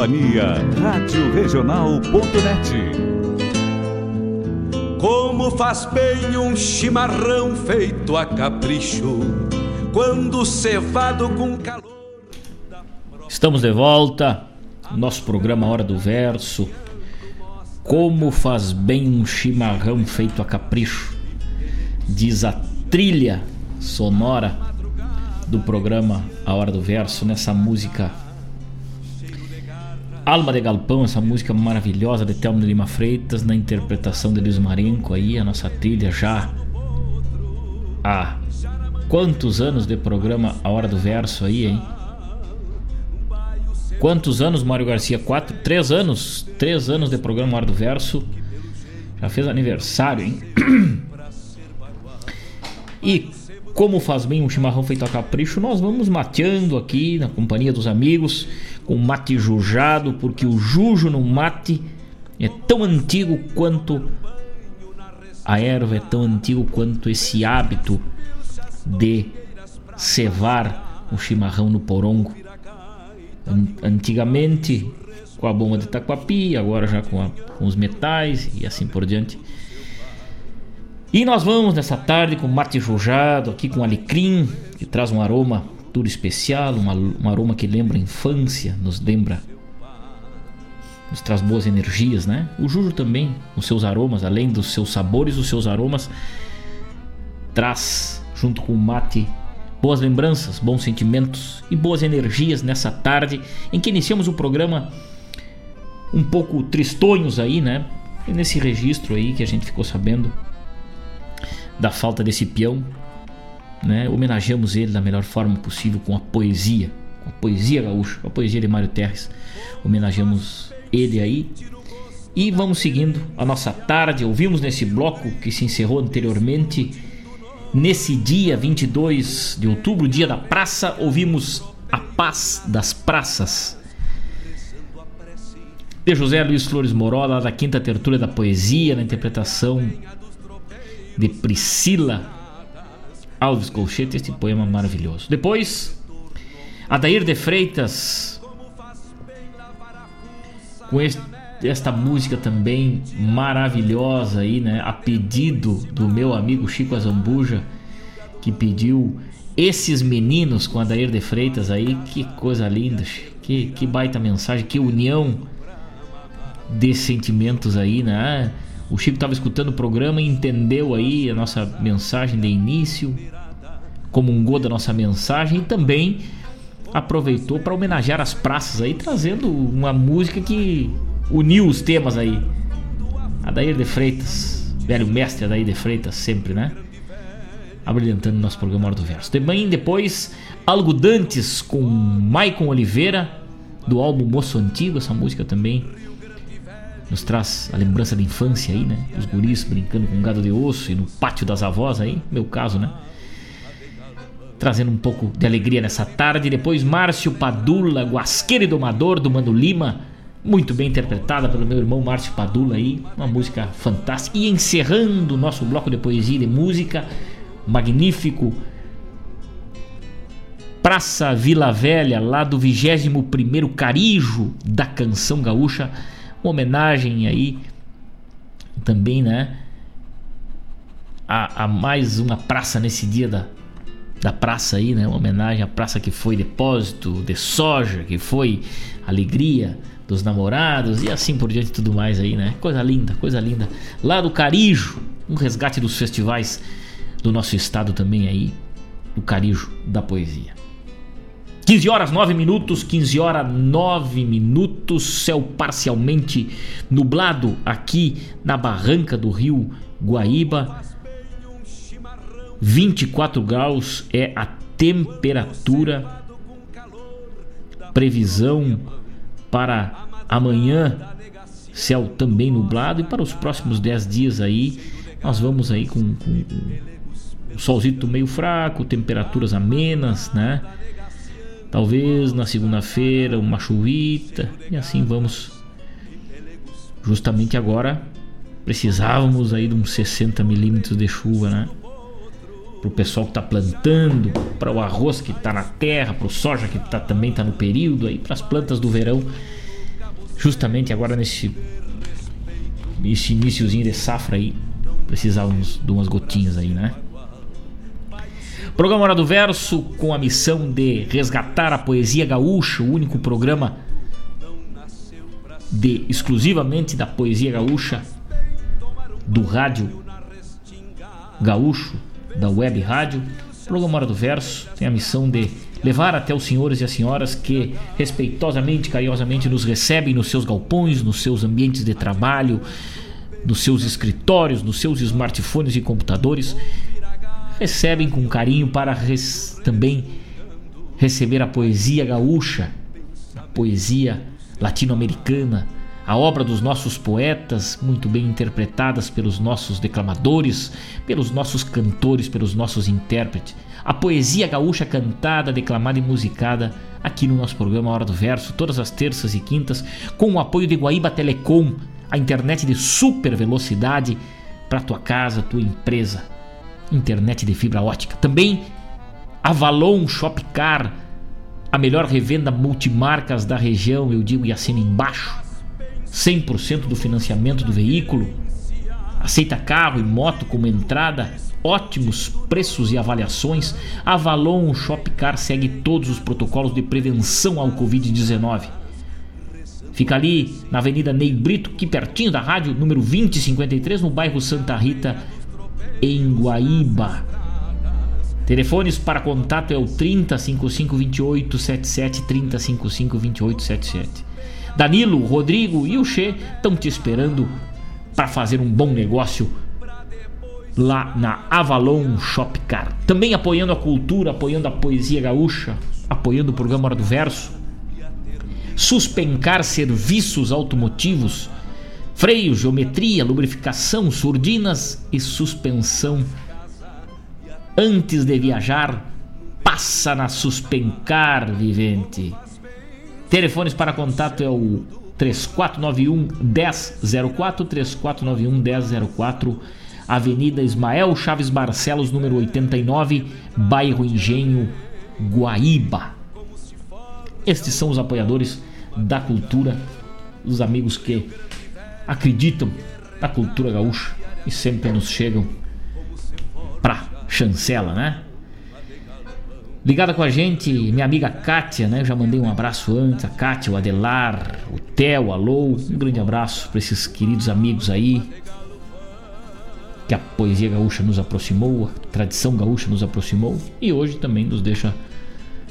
Companhia, radioregional.net. Como faz bem um chimarrão feito a capricho, quando cevado com calor. Estamos de volta, nosso programa Hora do Verso. Como faz bem um chimarrão feito a capricho, diz a trilha sonora do programa A Hora do Verso, nessa música Alma de Galpão, essa música maravilhosa de Telmo de Lima Freitas, na interpretação de Luiz Marenco aí, a nossa trilha já há quantos anos de programa A Hora do Verso aí, hein? Quantos anos, Mário Garcia? Quatro? Três anos? Três anos de programa A Hora do Verso. Já fez aniversário, hein? E como faz bem um chimarrão feito a capricho, nós vamos mateando aqui na companhia dos amigos, com mate jujado, porque o jujo no mate é tão antigo quanto a erva, é tão antigo quanto esse hábito de cevar um chimarrão no porongo. Antigamente com a bomba de taquapi, agora já com, a, com os metais e assim por diante. E nós vamos nessa tarde com mate jujado, aqui com alecrim, que traz um aroma tudo especial, um, aroma que lembra a infância, nos lembra, nos traz boas energias, né? O jujo também, os seus aromas, além dos seus sabores, os seus aromas, traz junto com o mate boas lembranças, bons sentimentos e boas energias nessa tarde em que iniciamos o programa um pouco tristonhos aí, né? E nesse registro aí que a gente ficou sabendo da falta desse peão, né? Homenageamos ele da melhor forma possível com a poesia, com a poesia gaúcha, com a poesia de Mário Terres. Homenageamos ele aí. E vamos seguindo a nossa tarde. Ouvimos nesse bloco que se encerrou anteriormente, nesse dia 22 de outubro, dia da praça, ouvimos A Paz das Praças. De José Luiz Flores Morola, da quinta tertúlia da poesia, na interpretação de Priscila Alves Colchete, este poema maravilhoso. Depois, Adair de Freitas, com este, esta música também maravilhosa aí, né? A pedido do meu amigo Chico Azambuja, que pediu esses meninos com Adair de Freitas aí, que coisa linda, que, que baita mensagem, que união de sentimentos aí, né? O Chico estava escutando o programa e entendeu aí a nossa mensagem de início, comungou da nossa mensagem e também aproveitou para homenagear as praças aí, trazendo uma música que uniu os temas aí. Adair de Freitas, velho mestre Adair de Freitas, sempre, né? Abrilhantando nosso programa Hora do Verso. Também depois, Algo Dantes com Maicon Oliveira, do álbum Moço Antigo, essa música também nos traz a lembrança da infância aí, né? Os guris brincando com gado de osso e no pátio das avós aí, meu caso, né? Trazendo um pouco de alegria nessa tarde. Depois Márcio Padula, Guasqueiro e Domador do Mano Lima, muito bem interpretada pelo meu irmão Márcio Padula aí, uma música fantástica. E encerrando o nosso bloco de poesia e de música, magnífico Praça Vila Velha, lá do 21º Carijo da Canção Gaúcha, uma homenagem aí também, né? A, a, mais uma praça nesse dia da, da praça aí, né? Uma homenagem à praça que foi depósito de soja, que foi alegria dos namorados e assim por diante tudo mais aí, né? Coisa linda, coisa linda. Lá do Carijo, um resgate dos festivais do nosso estado também aí, do Carijo da poesia. 15 horas 9 minutos, 15 horas 9 minutos, céu parcialmente nublado aqui na barranca do rio Guaíba. 24 graus é a temperatura. Previsão para amanhã, céu também nublado e para os próximos 10 dias aí, nós vamos aí com, com, com solzito meio fraco, temperaturas amenas, né? Talvez na segunda-feira uma chuvita e assim vamos. Justamente agora precisávamos aí de uns 60 milímetros de chuva, né? Para o pessoal que está plantando, para o arroz que está na terra, para o soja que tá, também está no período, aí para as plantas do verão. Justamente agora nesse, nesse iníciozinho de safra aí, precisávamos de umas gotinhas aí, né? Programa Hora do Verso com a missão de resgatar a poesia gaúcha, o único programa de exclusivamente da poesia gaúcha do rádio gaúcho, da web rádio. Programa Hora do Verso tem a missão de levar até os senhores e as senhoras que respeitosamente, carinhosamente nos recebem nos seus galpões, nos seus ambientes de trabalho, nos seus escritórios, nos seus smartphones e computadores recebem com carinho para res, também receber a poesia gaúcha, a poesia latino-americana, a obra dos nossos poetas, muito bem interpretadas pelos nossos declamadores, pelos nossos cantores, pelos nossos intérpretes. A poesia gaúcha cantada, declamada e musicada aqui no nosso programa Hora do Verso, todas as terças e quintas, com o apoio de Guaíba Telecom, a internet de super velocidade para tua casa, tua empresa internet de fibra ótica. Também Avalon Shopcar, a melhor revenda multimarcas da região, eu digo e assino embaixo. 100% do financiamento do veículo. Aceita carro e moto como entrada. Ótimos preços e avaliações. Avalon Shopcar segue todos os protocolos de prevenção ao Covid-19. Fica ali na Avenida Ney Brito, aqui pertinho da rádio, número 2053, no bairro Santa Rita, em Guaíba. Telefones para contato é o 3055 2877 3055 2877. Danilo, Rodrigo e o Che estão te esperando para fazer um bom negócio lá na Avalon Shopcar. Também apoiando a cultura, apoiando a poesia gaúcha, apoiando o programa Hora do Verso. Suspencar serviços automotivos, freio, geometria, lubrificação, surdinas e suspensão Antes de viajar, passa na Suspencar Vivente. Telefones para contato é o 3491 1004 3491 1004 Avenida Ismael Chaves Barcelos, número 89, bairro Engenho, Guaíba. Estes são os apoiadores da cultura, os amigos que acreditam na cultura gaúcha e sempre nos chegam para chancela, né? Ligada com a gente, minha amiga Kátia, né? Eu já mandei um abraço antes, a Kátia, o Adelar, o Theo, alô. Um grande abraço para esses queridos amigos aí. Que a poesia gaúcha nos aproximou, a tradição gaúcha nos aproximou e hoje também nos deixa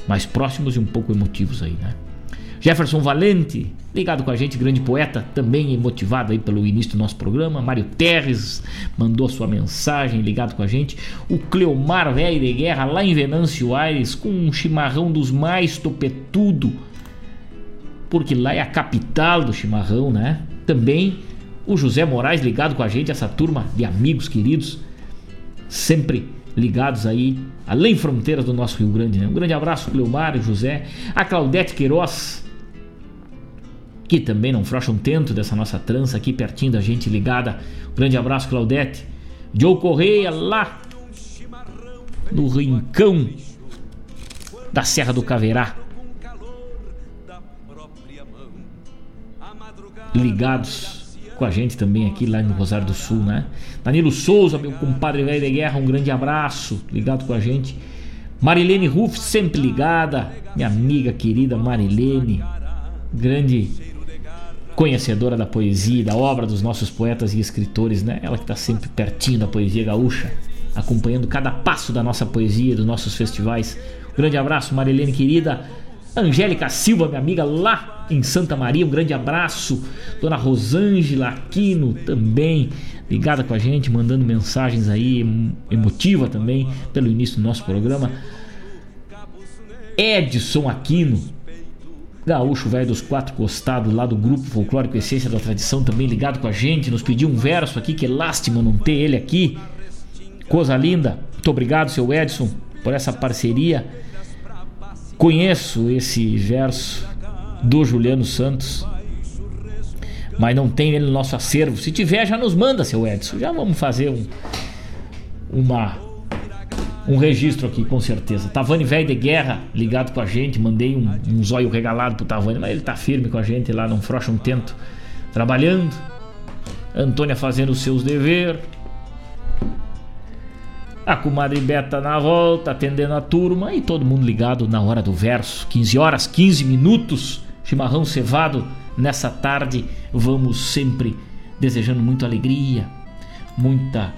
mais próximos e um pouco emotivos aí, né? Jefferson Valente, ligado com a gente, grande poeta, também motivado aí pelo início do nosso programa. Mário Terres mandou sua mensagem, ligado com a gente. O Cleomar Velho de Guerra, lá em Venâncio Aires, com um chimarrão dos mais topetudo, porque lá é a capital do chimarrão, né? Também o José Moraes ligado com a gente, essa turma de amigos queridos, sempre ligados aí, além fronteiras do nosso Rio Grande, né? Um grande abraço, Cleomar e José. A Claudete Queiroz, que também não frouxa um tento dessa nossa trança aqui pertinho da gente ligada. Um grande abraço, Claudete. Joe Correia, lá no rincão da Serra do Caverá. Ligados com a gente também aqui lá no Rosário do Sul, né? Danilo Souza, meu compadre velho de guerra, um grande abraço, ligado com a gente. Marilene Ruff, sempre ligada, minha amiga querida Marilene, grande conhecedora da poesia, da obra dos nossos poetas e escritores, né? Ela que está sempre pertinho da poesia gaúcha, acompanhando cada passo da nossa poesia, dos nossos festivais. Grande abraço, Marilene querida. Angélica Silva, minha amiga lá em Santa Maria, um grande abraço. Dona Rosângela Aquino também ligada com a gente, mandando mensagens aí, emotiva também, pelo início do nosso programa. Edson Aquino, Gaúcho velho dos quatro costados, lá do grupo folclórico Essência da Tradição, também ligado com a gente, nos pediu um verso aqui, que é lástima não ter ele aqui. Coisa linda. Muito obrigado, seu Edson, por essa parceria. Conheço esse verso do Juliano Santos, mas não tem ele no nosso acervo. Se tiver, já nos manda, seu Edson. Já vamos fazer um, uma um registro aqui, com certeza. Tavani velho de guerra, ligado com a gente, mandei um, um zóio regalado pro Tavani, mas ele tá firme com a gente lá, não frouxa um tento, trabalhando. Antônia fazendo os seus deveres. A comadre Beta na volta, atendendo a turma e todo mundo ligado na hora do verso. 15 horas, 15 minutos, chimarrão cevado nessa tarde. Vamos sempre desejando muita alegria, muita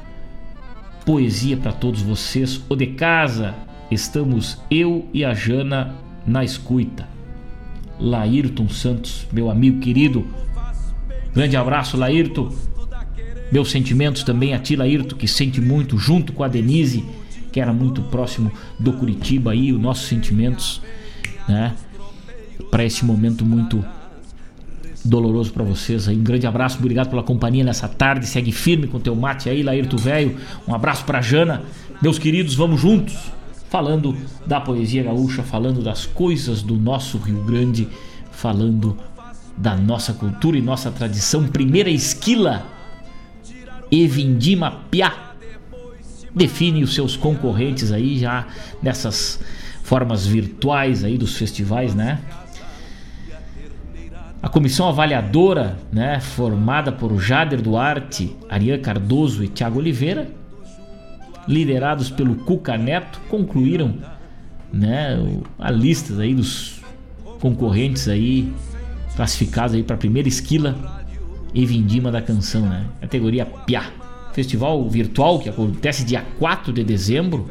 poesia para todos vocês. O de casa, estamos eu e a Jana na escuta. Laírton Santos, meu amigo querido. Grande abraço, Laírton. Meus sentimentos também a ti, Laírton, que sente muito, junto com a Denise, que era muito próximo do Curitiba aí, os nossos sentimentos, né? Para esse momento muito doloroso para vocês aí. Um grande abraço, obrigado pela companhia nessa tarde. Segue firme com teu mate aí, Laírto Velho. Um abraço para Jana. Meus queridos, vamos juntos. Falando da poesia gaúcha, falando das coisas do nosso Rio Grande, falando da nossa cultura e nossa tradição. Primeira esquila, Evindima Piá. Define os seus concorrentes aí já nessas formas virtuais aí dos festivais, né? A comissão avaliadora, né, formada por Jader Duarte, Ariane Cardoso e Tiago Oliveira, liderados pelo Cuca Neto, concluíram, né, a lista aí dos concorrentes aí classificados aí para a primeira esquila e vindima da canção, né? Categoria Piá. Festival virtual que acontece dia 4 de dezembro,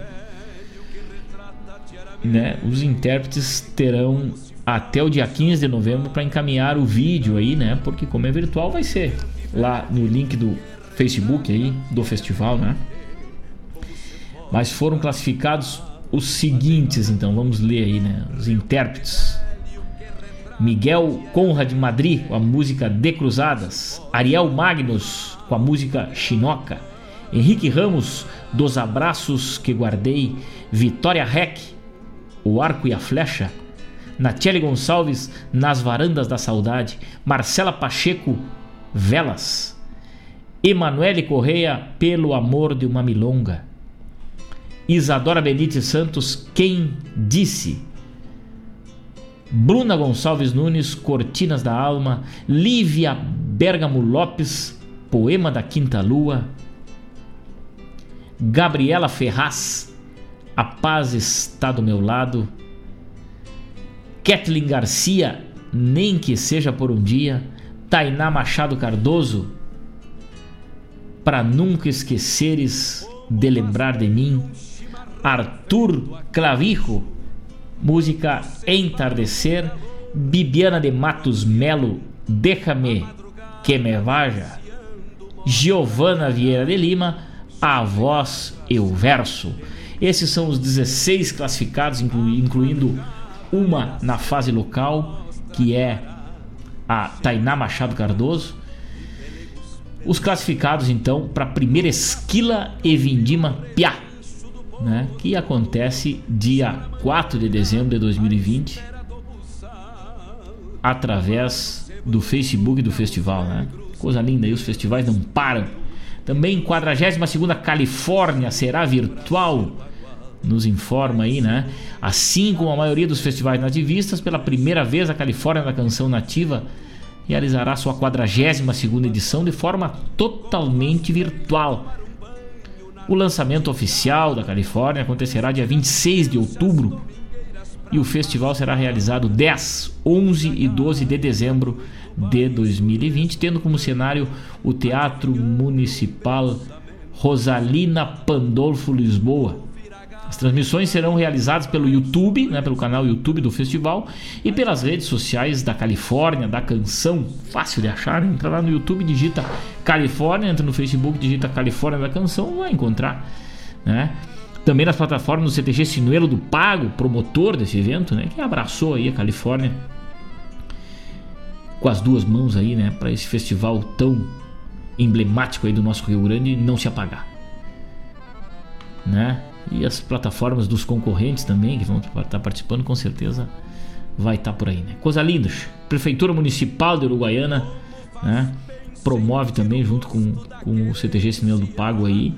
né? Os intérpretes terão até o dia 15 de novembro para encaminhar o vídeo aí, né? Porque como é virtual vai ser lá no link do Facebook aí do festival, né? Mas foram classificados os seguintes, então vamos ler aí, né? Os intérpretes. Miguel Conrad Madrid com a música De Cruzadas, Ariel Magnus com a música Chinoca, Henrique Ramos dos Abraços que Guardei, Vitória Rec, O Arco e a Flecha, Natiele Gonçalves Nas Varandas da Saudade, Marcela Pacheco Velas, Emanuele Correia Pelo Amor de uma Milonga, Isadora Benite Santos Quem Disse, Bruna Gonçalves Nunes Cortinas da Alma, Lívia Bergamo Lopes Poema da Quinta Lua, Gabriela Ferraz A Paz Está do Meu Lado, Kathleen Garcia, nem que seja por um dia, Tainá Machado Cardoso, para nunca esqueceres de lembrar de mim, Arthur Clavijo, música Entardecer, Bibiana de Matos Melo, Déjame que me vaya, Giovana Vieira de Lima, A Voz e o Verso. Esses são os 16 classificados, incluindo uma na fase local, que é a Tainá Machado Cardoso. Os classificados então para a primeira esquila e vindima Piá, né, que acontece dia 4 de dezembro de 2020, através do Facebook do festival. Né? Coisa linda aí, os festivais não param. Também 42ª Califórnia será virtual nos informa aí, né? Assim como a maioria dos festivais nativistas, pela primeira vez a Califórnia da Canção Nativa realizará sua 42ª edição de forma totalmente virtual. O lançamento oficial da Califórnia acontecerá dia 26 de outubro e o festival será realizado 10, 11 e 12 de dezembro de 2020, tendo como cenário o Teatro Municipal Rosalina Pandolfo Lisboa as transmissões serão realizadas pelo YouTube, né, pelo canal YouTube do festival e pelas redes sociais da Califórnia, da Canção. Fácil de achar, entra lá no YouTube, digita Califórnia, entra no Facebook, digita Califórnia da Canção, vai encontrar, né? Também nas plataformas do CTG Sinuelo do Pago, promotor desse evento, né, que abraçou aí a Califórnia com as duas mãos aí, né, para esse festival tão emblemático aí do nosso Rio Grande não se apagar, né? E as plataformas dos concorrentes também, que vão estar participando, com certeza vai estar por aí, né? Coisa linda. Prefeitura Municipal de Uruguaiana, né? Promove também, junto com, com o CTG Cinema do Pago aí,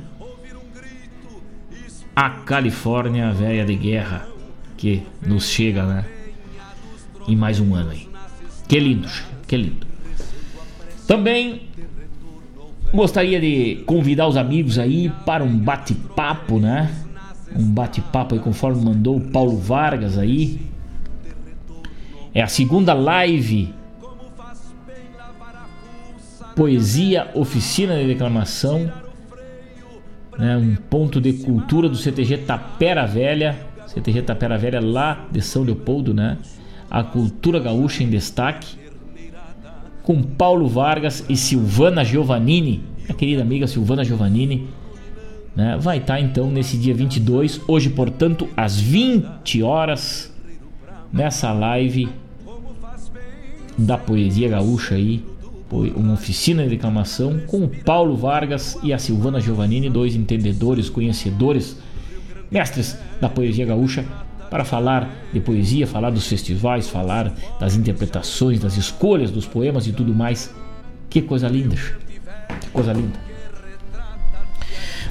a Califórnia Velha de Guerra, que nos chega, né? Em mais um ano aí. Que lindo, que lindo. Também gostaria de convidar os amigos aí para um bate-papo, né? Um bate-papo aí conforme mandou o Paulo Vargas aí. É a segunda live Poesia Oficina de Declamação, né, um ponto de cultura do CTG Tapera Velha, CTG Tapera Velha lá de São Leopoldo, né? A cultura gaúcha em destaque, com Paulo Vargas e Silvana Giovannini, a querida amiga Silvana Giovannini né? Vai estar tá, então nesse dia 22, hoje, portanto, às 20 horas, nessa live da Poesia Gaúcha aí, uma oficina de declamação com o Paulo Vargas e a Silvana Giovannini, dois entendedores, conhecedores, mestres da Poesia Gaúcha, para falar de poesia, falar dos festivais, falar das interpretações, das escolhas dos poemas e tudo mais. Que coisa linda! Que coisa linda!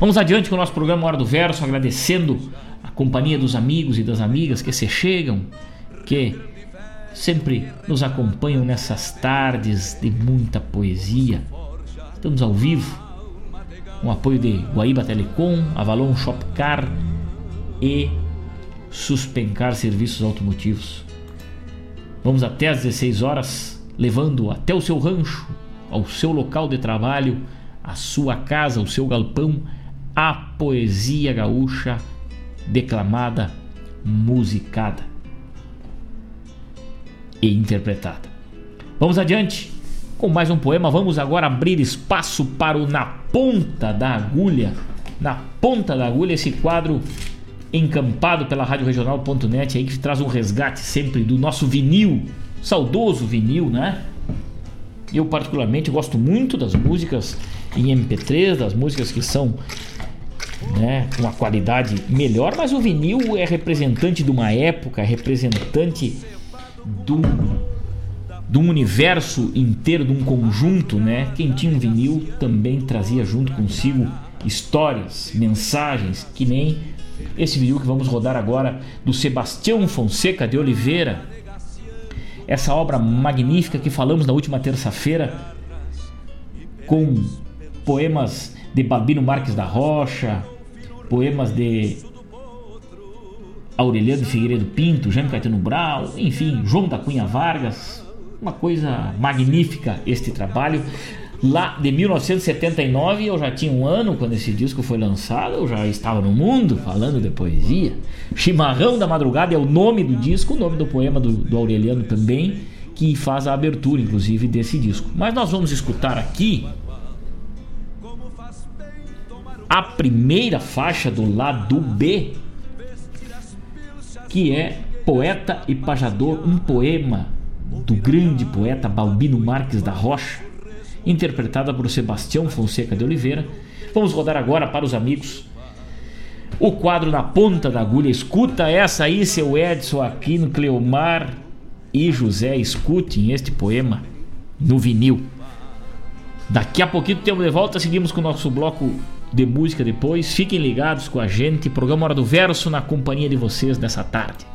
Vamos adiante com o nosso programa Hora do Verso, agradecendo a companhia dos amigos e das amigas que se chegam, que sempre nos acompanham nessas tardes de muita poesia. Estamos ao vivo, com apoio de Guaíba Telecom, Avalon Shopcar e Suspencar Serviços Automotivos. Vamos até às 16 horas, levando até o seu rancho, ao seu local de trabalho, a sua casa, o seu galpão, a poesia gaúcha declamada, musicada e interpretada. Vamos adiante com mais um poema. Vamos agora abrir espaço para o Na Ponta da Agulha. Na Ponta da Agulha, esse quadro encampado pela Rádio Regional.net aí que traz um resgate sempre do nosso vinil, saudoso vinil, né? Eu particularmente gosto muito das músicas em MP3, das músicas que são né, com uma qualidade melhor, mas o vinil é representante de uma época, é representante de um, de um universo inteiro, de um conjunto, né? Quem tinha um vinil também trazia junto consigo histórias, mensagens, que nem esse vinil que vamos rodar agora do Sebastião Fonseca de Oliveira. Essa obra magnífica que falamos na última terça-feira com poemas de Babino Marques da Rocha, poemas de Aureliano Figueiredo Pinto, Jaime Caetano Brau, enfim, João da Cunha Vargas. Uma coisa magnífica este trabalho. Lá de 1979, eu já tinha um ano quando esse disco foi lançado, eu já estava no mundo falando de poesia. Chimarrão da Madrugada é o nome do disco, o nome do poema do, do Aureliano também, que faz a abertura, inclusive, desse disco. Mas nós vamos escutar aqui a primeira faixa do lado B que é Poeta e Pajador, um poema do grande poeta Balbino Marques da Rocha, interpretada por Sebastião Fonseca de Oliveira. Vamos rodar agora para os amigos o quadro na ponta da agulha. Escuta essa aí, seu Edson Aquino, Cleomar e José. Escutem este poema no vinil. Daqui a pouquinho temos de volta, seguimos com o nosso bloco de música depois. Fiquem ligados com a gente. Programa Hora do Verso na companhia de vocês nessa tarde.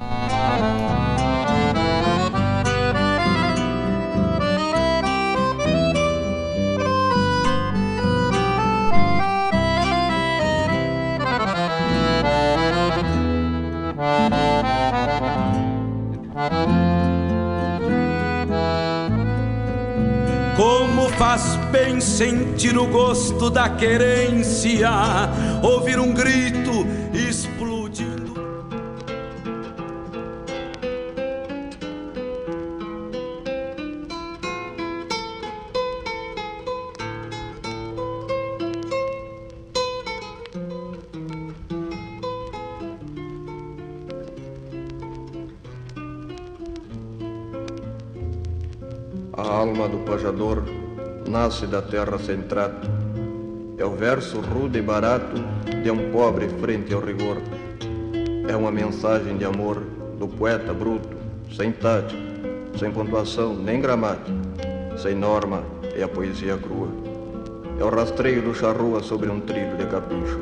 Bem sentir o gosto da querência, ouvir um grito da terra sem trato. É o verso rude e barato de um pobre frente ao rigor. É uma mensagem de amor do poeta bruto, sem tática, sem pontuação nem gramática, sem norma, é a poesia crua. É o rastreio do charrua sobre um trilho de capricho.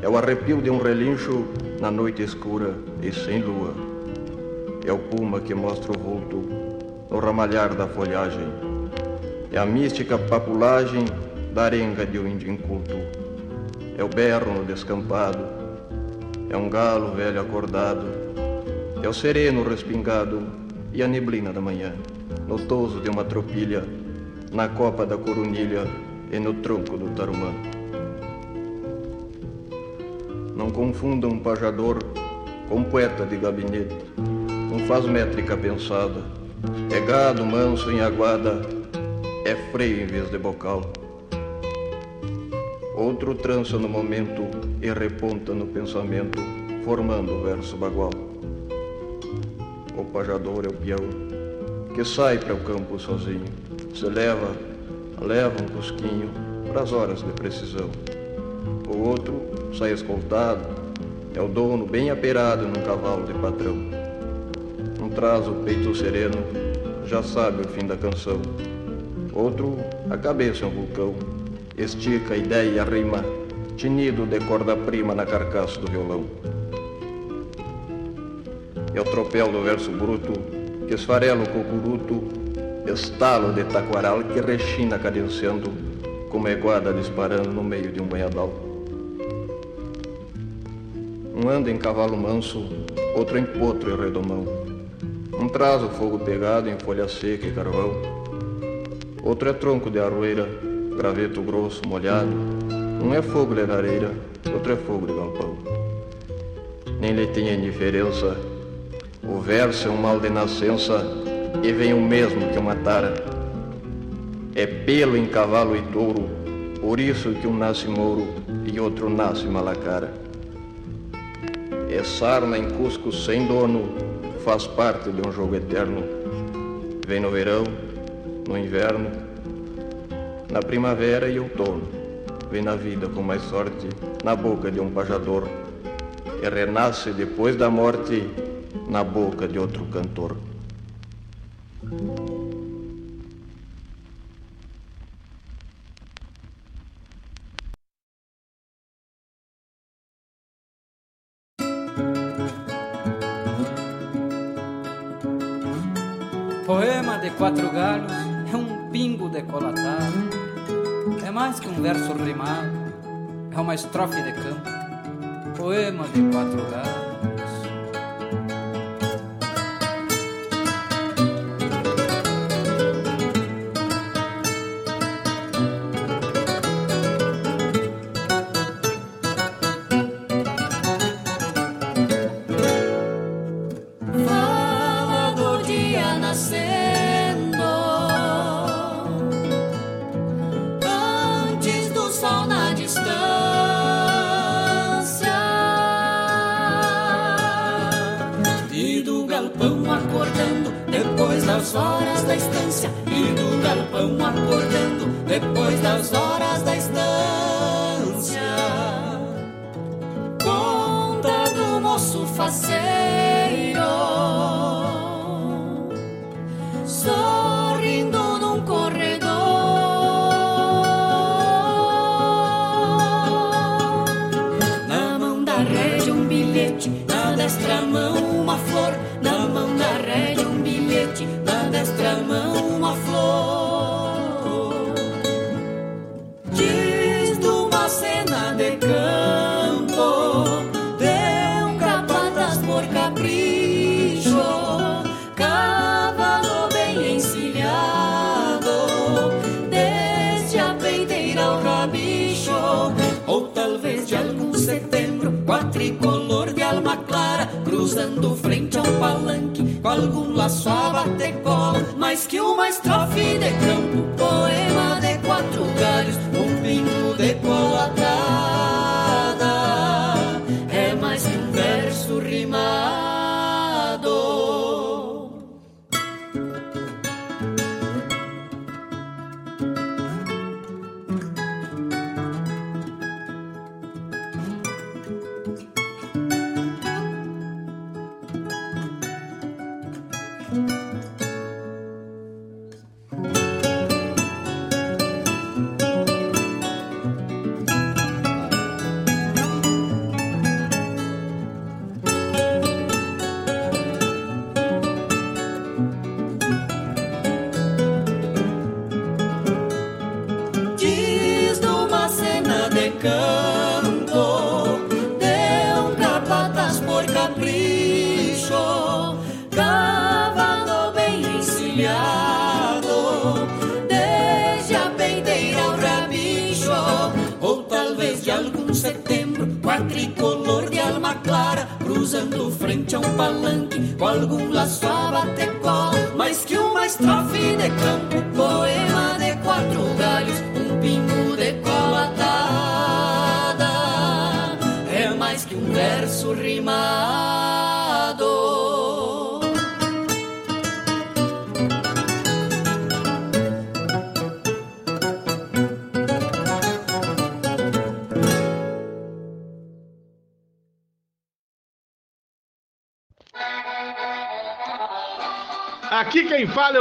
É o arrepio de um relincho na noite escura e sem lua. É o puma que mostra o vulto no ramalhar da folhagem é a mística papulagem da arenga de um índio inculto. É o berro no descampado. É um galo velho acordado. É o sereno respingado e a neblina da manhã. No toso de uma tropilha, na copa da coronilha e no tronco do tarumã. Não confunda um pajador com poeta de gabinete. Um faz métrica pensada. É gado manso em aguada é freio em vez de bocal. Outro trança no momento e reponta no pensamento, formando o verso bagual. O pajador é o peão, que sai para o campo sozinho, se leva, leva um cusquinho para as horas de precisão. O outro sai escoltado, é o dono bem aperado num cavalo de patrão. Um traz o peito sereno, já sabe o fim da canção. Outro, a cabeça é um vulcão. Estica a ideia e a rima, tinido de corda prima na carcaça do violão. É o tropel do verso bruto que esfarela o cocuruto, estalo de taquaral que rechina cadenciando, como eguada disparando no meio de um banhadal. Um anda em cavalo manso, outro em potro e redomão. Um traz o fogo pegado em folha seca e carvão. Outro é tronco de arroeira, graveto grosso, molhado. Um é fogo de lareira, outro é fogo de galpão. Nem lhe tinha indiferença. O verso é um mal de nascença e vem o mesmo que uma tara. É pelo em cavalo e touro, por isso que um nasce mouro e outro nasce malacara. É sarna em cusco sem dono, faz parte de um jogo eterno. Vem no verão, no inverno, na primavera e outono. Vem na vida com mais sorte, na boca de um pajador. E renasce depois da morte, na boca de outro cantor. É mais que um verso rimado, é uma estrofe de campo. Poema de quatro galhos.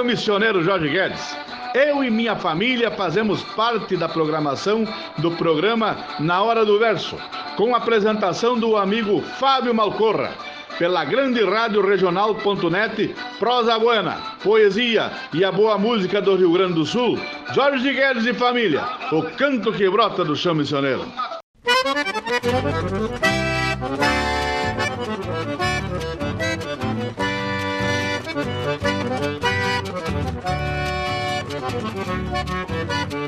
O missioneiro Jorge Guedes. Eu e minha família fazemos parte da programação do programa Na Hora do Verso, com a apresentação do amigo Fábio Malcorra. pela grande rádio regional.net, prosa buena, poesia e a boa música do Rio Grande do Sul, Jorge Guedes e família, o canto que brota do chão missioneiro. Eu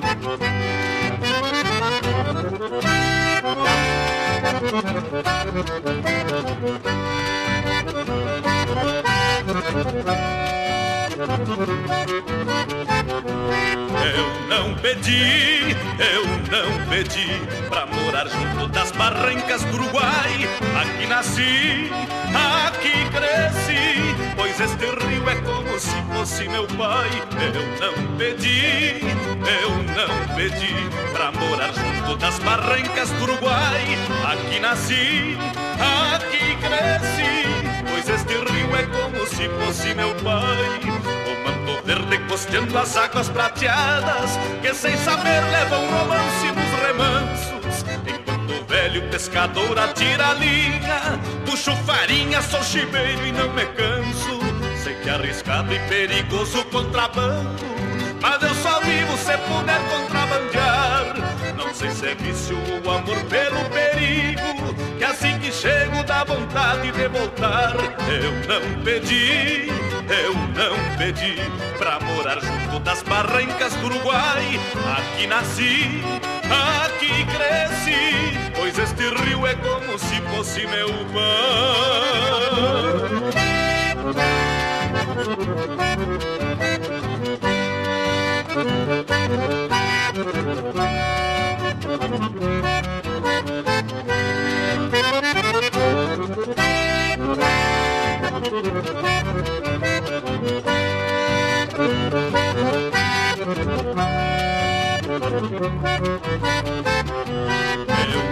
não pedi, eu não pedi pra morar junto das barrancas do Uruguai. Aqui nasci, aqui cresci, fosse meu pai. Eu não pedi, eu não pedi pra morar junto das barrancas do Uruguai. Aqui nasci, aqui cresci, pois este rio é como se fosse meu pai verde costeando as águas prateadas que sem saber levam romance nos remansos. Enquanto o velho pescador atira a linha, puxo farinha, sou chiveiro e não me canso. Sei que arriscado e perigoso o contrabando, mas eu só vivo se puder contrabandear. Não sei se é vício ou amor pelo perigo, que assim que chego dá vontade de voltar. Eu não pedi, eu não pedi pra morar junto das barrancas do Uruguai. Aqui nasci, aqui cresci, pois este rio é como se fosse meu Eu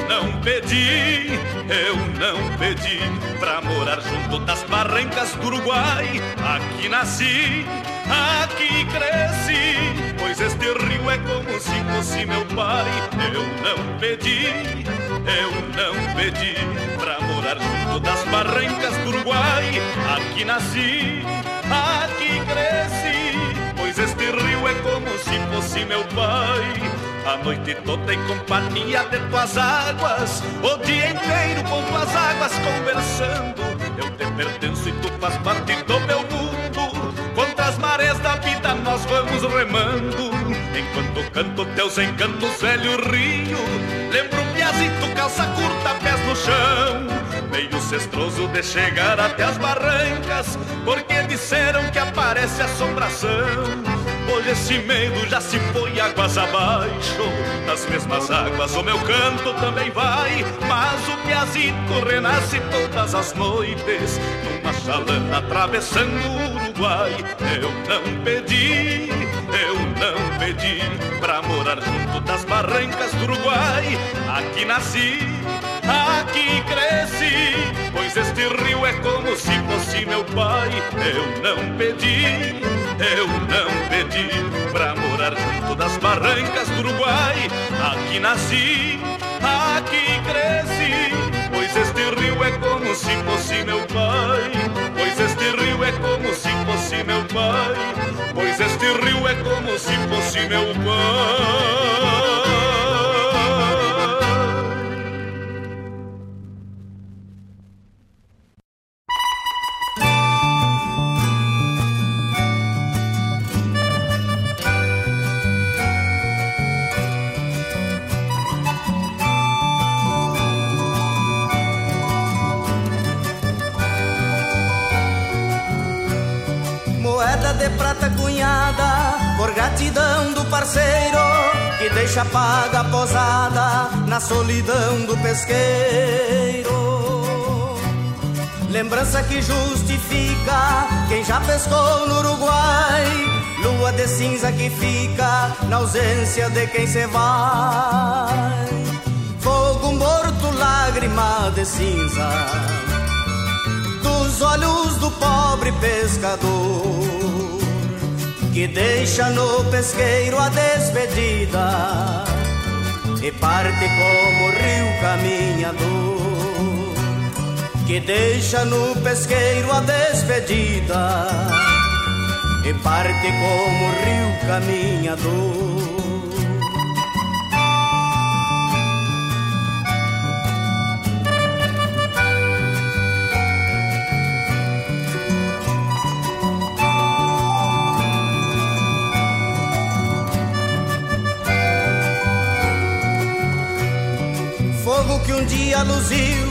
não pedi, pra morar junto das barrancas do Uruguai. Aqui nasci, aqui cresci, pois este rio é como se fosse meu pai. Eu não pedi, eu não pedi pra morar junto das barrancas do Uruguai. Aqui nasci, aqui cresci, pois este rio é como se fosse meu pai. A noite toda em companhia de tuas águas, o dia inteiro com tuas águas conversando. Eu te pertenço e tu faz parte do meu mundo. Contra as marés da vida nós vamos remando. Enquanto canto teus encantos, velho rio, lembro piazito, calça curta, pés no chão. Meio cestroso de chegar até as barrancas, porque disseram que aparece assombração. Hoje esse medo já se foi águas abaixo. Nas mesmas águas o meu canto também vai. Mas o piazito renasce todas as noites. Numa chalana atravessando o Uruguai. Eu não pedi, eu não pedi Pra morar junto das barrancas do Uruguai. Aqui nasci, aqui cresci Pois este rio é como se fosse meu pai. Eu não pedi eu não pedi pra morar junto das barrancas do Uruguai. Aqui nasci, aqui cresci, pois este rio é como se fosse meu pai. Pois este rio é como se fosse meu pai. Pois este rio é como se fosse meu pai. Cunhada por gratidão do parceiro que deixa paga a posada na solidão do pesqueiro. Lembrança que justifica quem já pescou no Uruguai. Lua de cinza que fica na ausência de quem se vai. Fogo morto, lágrima de cinza dos olhos do pobre pescador que deixa no pesqueiro a despedida e parte como rio caminhador, que deixa no pesqueiro a despedida e parte como o rio caminhador. Que um dia luziu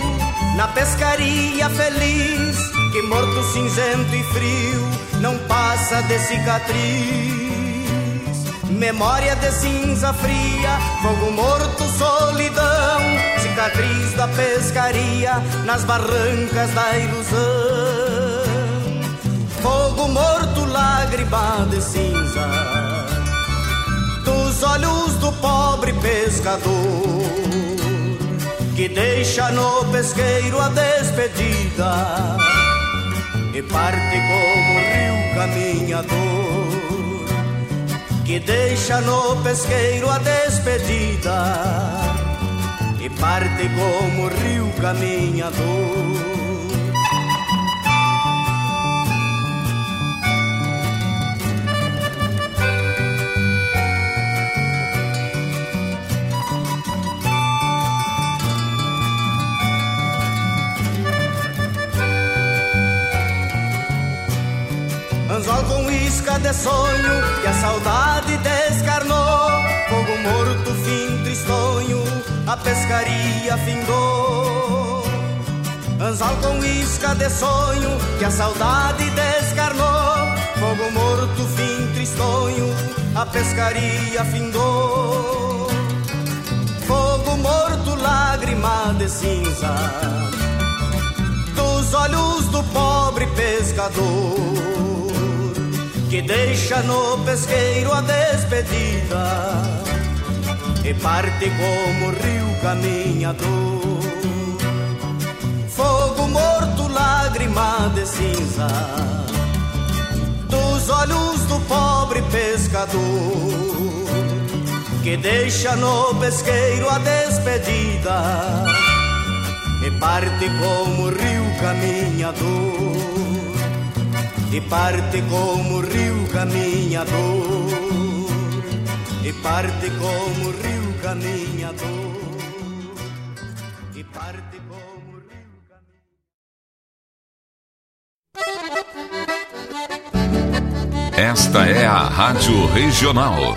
na pescaria feliz, que morto cinzento e frio não passa de cicatriz. Memória de cinza fria, fogo morto, solidão, cicatriz da pescaria nas barrancas da ilusão. Fogo morto, lágrima de cinza, dos olhos do pobre pescador que deixa no pesqueiro a despedida e parte como rio caminhador que deixa no pesqueiro a despedida e parte como rio caminhador de sonho que a saudade descarnou. Fogo morto, fim tristonho, a pescaria findou. Anzol com isca de sonho que a saudade descarnou. Fogo morto, fim tristonho, a pescaria findou. Fogo morto, lágrima de cinza dos olhos do pobre pescador que deixa no pesqueiro a despedida e parte como rio caminhador. Fogo morto, lágrima de cinza dos olhos do pobre pescador que deixa no pesqueiro a despedida e parte como rio caminhador e parte como rio caminhador e parte como rio caminhador e parte como rio Esta é a Rádio Regional.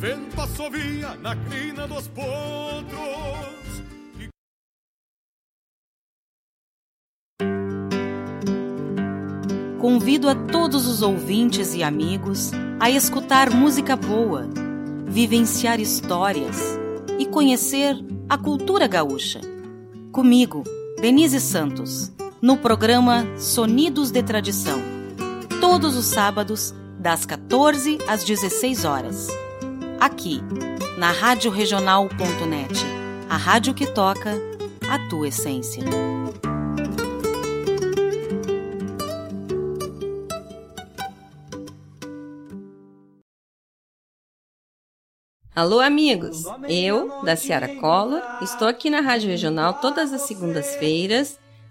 Vento assovia na crina dos potros. Convido a todos os ouvintes e amigos a escutar música boa, vivenciar histórias e conhecer a cultura gaúcha. Comigo, Denise Santos, no programa Sonidos de Tradição. Todos os sábados, das 14 às 16 horas. Aqui, na Rádio Regional.net, a rádio que toca a tua essência. Alô, amigos! Eu, da Ciara Collor, estou aqui na Rádio Regional todas as segundas-feiras,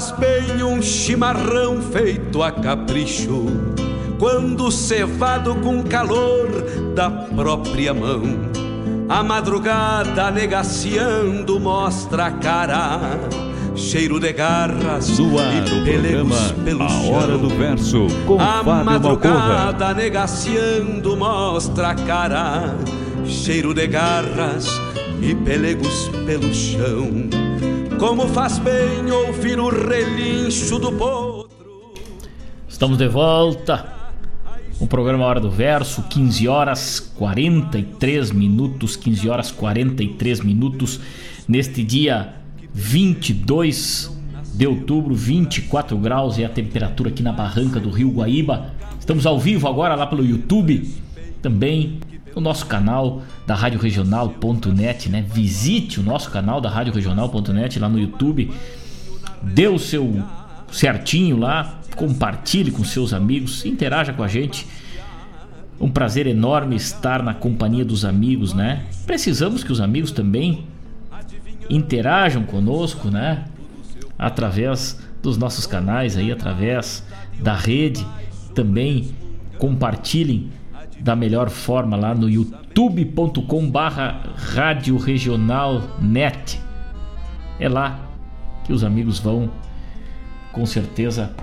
Bem um chimarrão feito a capricho, quando cevado com calor da própria mão. A madrugada negaciando mostra a cara, cheiro de garras e pelegos pelo A chão. Hora do Verso, com a Fábio Malcorra. madrugada negaciando mostra a cara, cheiro de garras e pelegos pelo chão. Como faz bem ouvir o relincho do potro. Estamos de volta. O programa Hora do Verso, 15 horas 43 minutos, 15 horas 43 minutos, neste dia 22 de outubro, 24 graus é a temperatura aqui na barranca do Rio Guaíba. Estamos ao vivo agora lá pelo YouTube, também no nosso canal da Rádio Regional.net, né? Visite o nosso canal da Rádio Regional.net lá no YouTube. Dê o seu certinho lá, compartilhe com seus amigos, interaja com a gente. Um prazer enorme estar na companhia dos amigos, né? Precisamos que os amigos também interajam conosco, né? Através dos nossos canais aí, através da rede, também compartilhem da melhor forma lá no youtube.com barra rádio net é lá que os amigos vão com certeza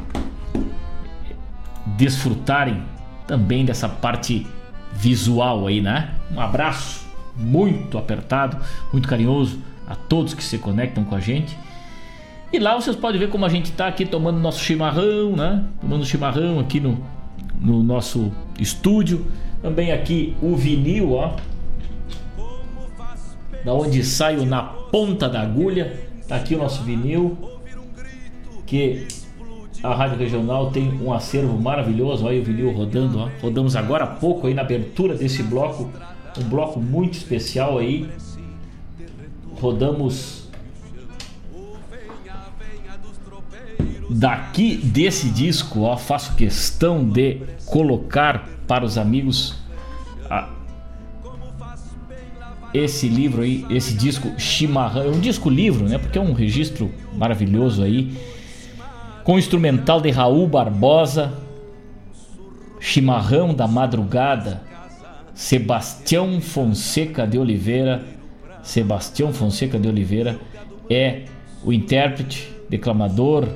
desfrutarem também dessa parte visual aí, né? Um abraço muito apertado, muito carinhoso a todos que se conectam com a gente. E lá vocês podem ver como a gente tá aqui tomando nosso chimarrão, né? Tomando chimarrão aqui no, no nosso estúdio. Também aqui o vinil, ó. Da onde saio na ponta da agulha. Tá aqui o nosso vinil. Que a Rádio Regional tem um acervo maravilhoso. Olha o vinil rodando, ó. Rodamos agora há pouco aí na abertura desse bloco. Um bloco muito especial aí. Rodamos daqui desse disco, ó, faço questão de colocar para os amigos a- esse livro aí, esse disco Chimarrão, é um disco livro, né? Porque é um registro maravilhoso aí, com o instrumental de Raul Barbosa, Chimarrão da Madrugada, Sebastião Fonseca de Oliveira, Sebastião Fonseca de Oliveira é o intérprete, declamador,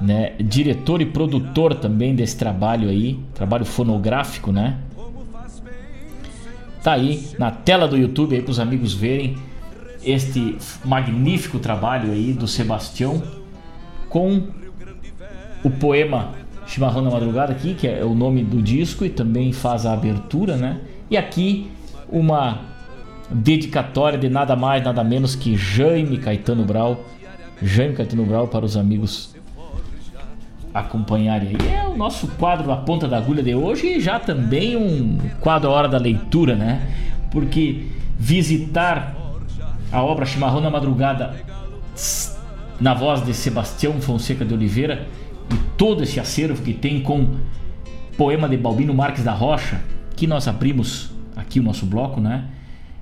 né, diretor e produtor também desse trabalho aí, trabalho fonográfico, né? Tá aí na tela do YouTube aí para os amigos verem este magnífico trabalho aí do Sebastião com o poema Chimarrão da Madrugada aqui, que é o nome do disco e também faz a abertura, né? E aqui uma dedicatória de nada mais, nada menos que Jaime Caetano Brau. Jaime Caetano Brau para os amigos acompanharem aí. É o nosso quadro na ponta da agulha de hoje e já também um quadro a hora da leitura, né? Porque visitar a obra Chimarrão na Madrugada na voz de Sebastião Fonseca de Oliveira e todo esse acervo que tem com poema de Balbino Marques da Rocha, que nós abrimos aqui o nosso bloco, né?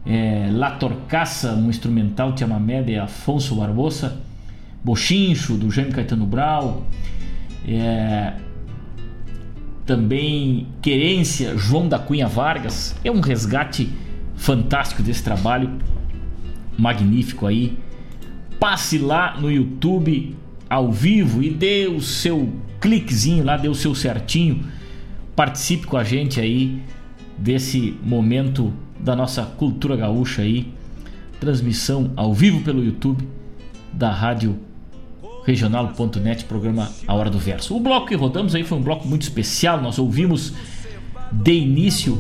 É, La Torcaça, um instrumental de chamamé de Afonso Barbosa, Bochincho, do Jaime Caetano Brau, é, também Querência, João da Cunha Vargas, é um resgate fantástico desse trabalho magnífico aí. Passe lá no YouTube ao vivo e dê o seu cliquezinho lá, dê o seu certinho. Participe com a gente aí desse momento da nossa cultura gaúcha aí. Transmissão ao vivo pelo YouTube da Rádio regional.net, programa A Hora do Verso. O bloco que rodamos aí foi um bloco muito especial. Nós ouvimos de início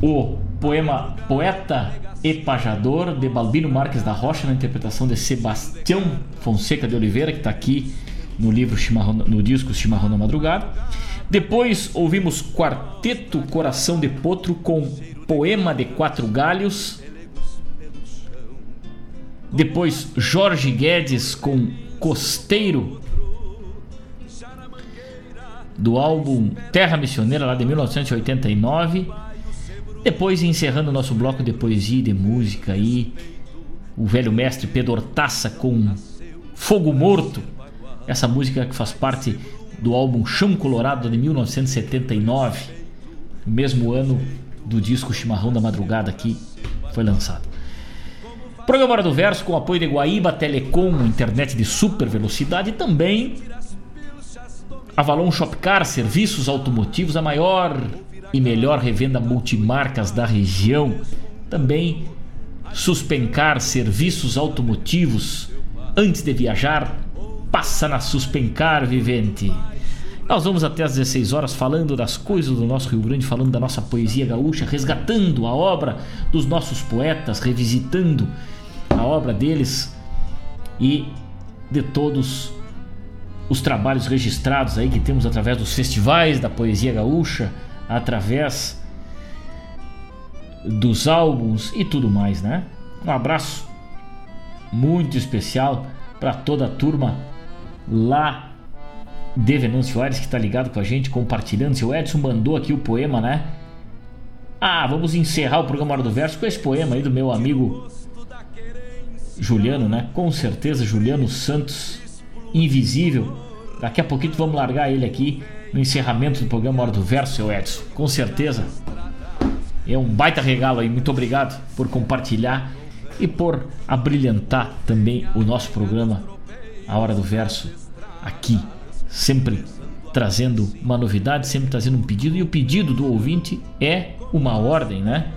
o poema Poeta e Pajador de Balbino Marques da Rocha na interpretação de Sebastião Fonseca de Oliveira que está aqui no livro Chimarrão, no disco Chimarrão na Madrugada. Depois ouvimos Quarteto Coração de Potro com Poema de Quatro Galhos. Depois Jorge Guedes com Costeiro do álbum Terra Missioneira lá de 1989. Depois encerrando o nosso bloco de poesia e de música aí, o velho mestre Pedro Taça com Fogo Morto, essa música que faz parte do álbum Chão Colorado de 1979, o mesmo ano do disco Chimarrão da Madrugada que foi lançado. Programa Hora do Verso com apoio de Guaíba Telecom, internet de super velocidade e também Avalon Shopcar, serviços automotivos, a maior e melhor revenda multimarcas da região. Também Suspencar, serviços automotivos. Antes de viajar, passa na Suspencar, vivente. Nós vamos até às 16 horas falando das coisas do nosso Rio Grande, falando da nossa poesia gaúcha, resgatando a obra dos nossos poetas, revisitando a obra deles e de todos os trabalhos registrados aí que temos através dos festivais da poesia gaúcha, através dos álbuns e tudo mais, né? Um abraço muito especial para toda a turma lá de Venâncio Aires que está ligado com a gente, compartilhando. Seu Edson mandou aqui o poema, né? Ah, vamos encerrar o programa Hora do Verso com esse poema aí do meu amigo Juliano, né? Com certeza, Juliano Santos, Invisível. Daqui a pouquinho vamos largar ele aqui no encerramento do programa Hora do Verso, seu Edson. Com certeza. É um baita regalo aí. Muito obrigado por compartilhar e por abrilhantar também o nosso programa A Hora do Verso aqui, sempre trazendo uma novidade, sempre trazendo um pedido e o pedido do ouvinte é uma ordem, né?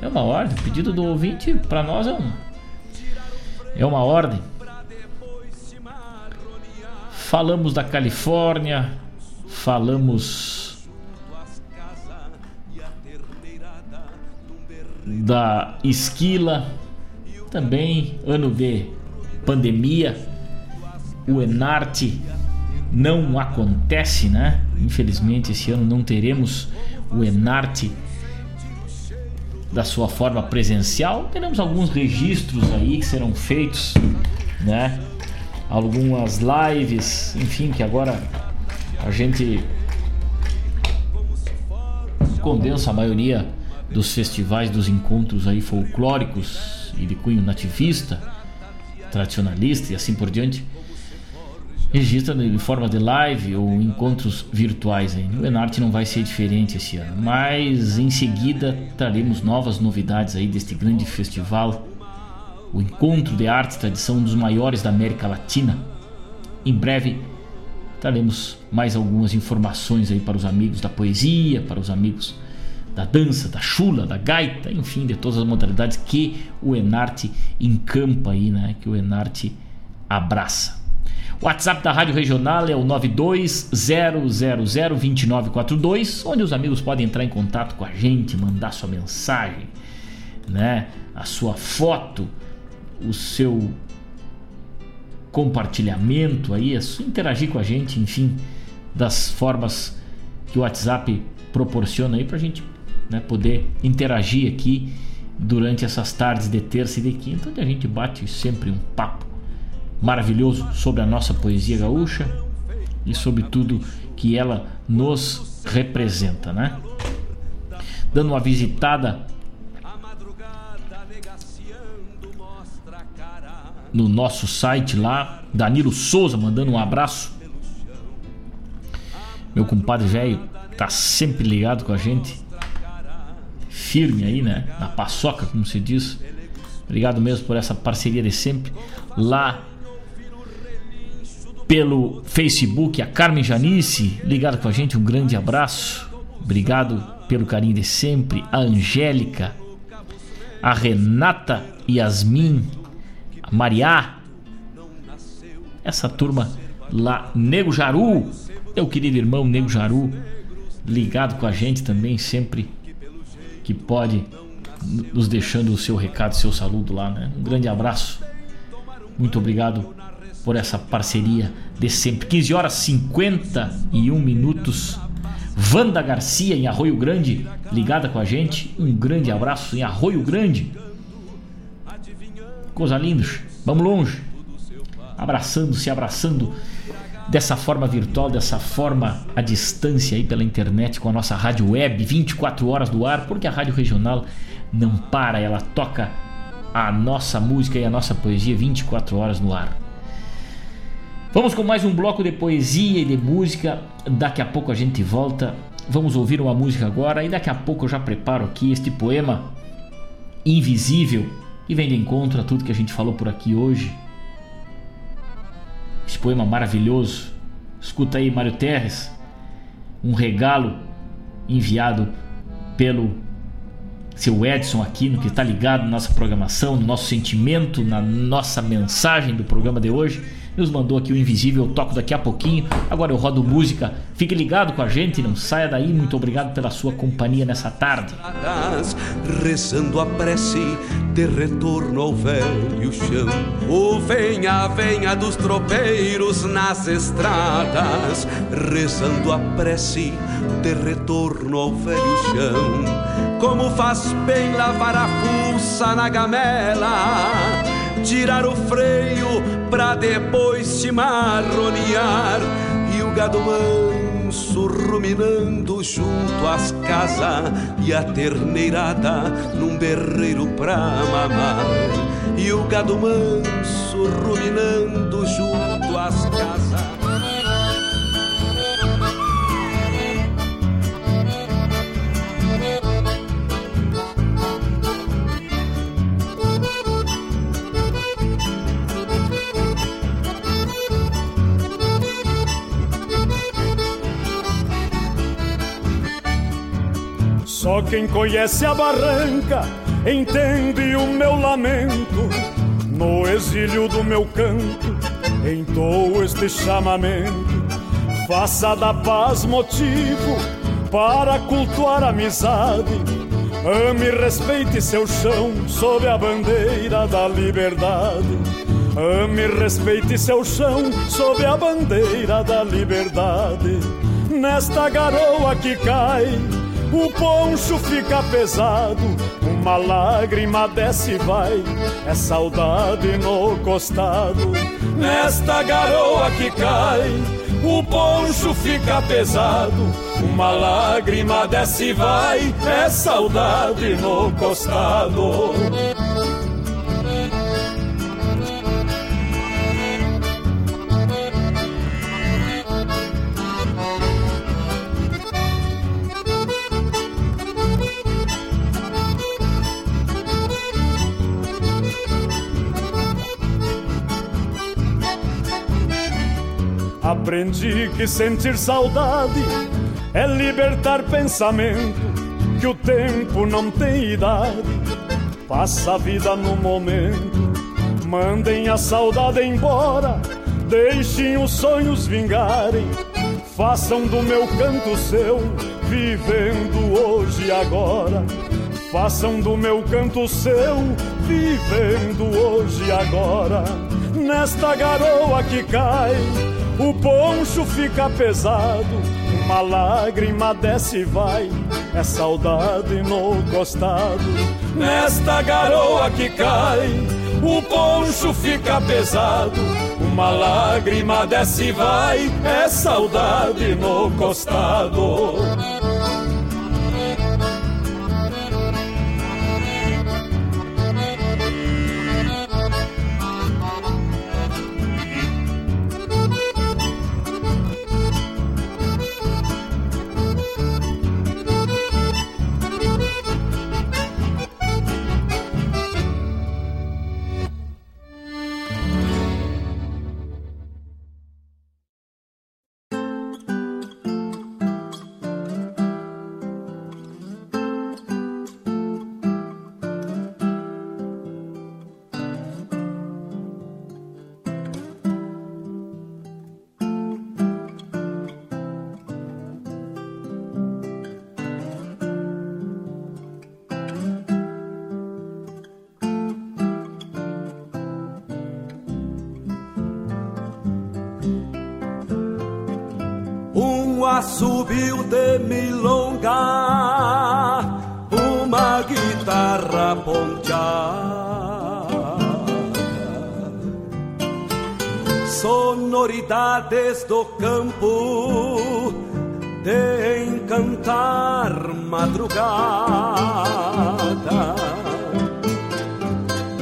É uma ordem. O pedido do ouvinte para nós é um é uma ordem. Falamos da Califórnia, falamos da esquila, também ano de pandemia, o Enarte não acontece, né? Infelizmente esse ano não teremos o Enarte da sua forma presencial. Teremos alguns registros aí que serão feitos, né? Algumas lives, enfim, que agora a gente condensa a maioria dos festivais, dos encontros aí folclóricos e de cunho nativista, tradicionalista e assim por diante registra em forma de live ou encontros virtuais. Aí. O Enarte não vai ser diferente esse ano, mas em seguida traremos novas novidades aí deste grande festival, o Encontro de Arte e Tradição, um dos maiores da América Latina. Em breve traremos mais algumas informações aí para os amigos da poesia, para os amigos da dança, da chula, da gaita, enfim, de todas as modalidades que o Enarte encampa aí, né? Que o Enarte abraça. O WhatsApp da Rádio Regional é o 920002942, onde os amigos podem entrar em contato com a gente, mandar sua mensagem, né? A sua foto, o seu compartilhamento aí, interagir com a gente, enfim, das formas que o WhatsApp proporciona aí pra gente né, poder interagir aqui durante essas tardes de terça e de quinta, onde a gente bate sempre um papo maravilhoso sobre a nossa poesia gaúcha e sobre tudo que ela nos representa, né? Dando uma visitada no nosso site lá, Danilo Souza mandando um abraço. Meu compadre velho tá sempre ligado com a gente. firme aí, né? Na paçoca, como se diz. Obrigado mesmo por essa parceria de sempre. Lá pelo Facebook, a Carmen Janice, ligado com a gente, um grande abraço. Obrigado pelo carinho de sempre. A Angélica, a Renata Yasmin, a Mariá, essa turma lá, Nego Jaru, meu querido irmão Nego Jaru, ligado com a gente também, sempre que pode, nos deixando o seu recado, seu saludo lá, né? Um grande abraço. Muito obrigado por essa parceria de sempre. 15 horas 51 minutos. Wanda Garcia em Arroio Grande, ligada com a gente. Um grande abraço em Arroio Grande. Coisa linda. Vamos longe. Abraçando, se abraçando dessa forma virtual, dessa forma à distância aí pela internet com a nossa rádio web 24 horas do ar, porque a rádio regional não para, ela toca a nossa música e a nossa poesia 24 horas no ar. Vamos com mais um bloco de poesia e de música. Daqui a pouco a gente volta. Vamos ouvir uma música agora e daqui a pouco eu já preparo aqui este poema invisível e vem de encontro a tudo que a gente falou por aqui hoje. Esse poema maravilhoso. Escuta aí, Mário Terres. Um regalo enviado pelo seu Edson Aquino, que está ligado na nossa programação, no nosso sentimento, na nossa mensagem do programa de hoje nos mandou aqui o Invisível, eu toco daqui a pouquinho. Agora eu rodo música. Fique ligado com a gente, não saia daí. Muito obrigado pela sua companhia nessa tarde. Rezando a prece de retorno ao velho chão. O venha, venha dos tropeiros nas estradas, rezando a prece de retorno ao velho chão. Como faz bem lavar a fuça na gamela tirar o freio pra depois se marronear. E o gado manso ruminando junto às casas e a terneirada num berreiro pra mamar. E o gado manso ruminando junto Só quem conhece a barranca entende o meu lamento. No exílio do meu canto, entou este chamamento. Faça da paz motivo para cultuar a amizade. Ame e respeite seu chão sob a bandeira da liberdade. Ame e respeite seu chão sob a bandeira da liberdade. Nesta garoa que cai o poncho fica pesado, uma lágrima desce e vai, é saudade no costado. Nesta garoa que cai, o poncho fica pesado, uma lágrima desce e vai, é saudade no costado. Aprendi que sentir saudade é libertar pensamento, que o tempo não tem idade, passa a vida no momento. Mandem a saudade embora, deixem os sonhos vingarem, façam do meu canto seu, vivendo hoje e agora. Façam do meu canto seu, vivendo hoje e agora. Nesta garoa que cai o poncho fica pesado, uma lágrima desce e vai, é saudade no costado. Nesta garoa que cai, o poncho fica pesado, uma lágrima desce e vai, é saudade no costado. Assobio de milonga, uma guitarra ponteada, sonoridades do campo de encantar madrugada.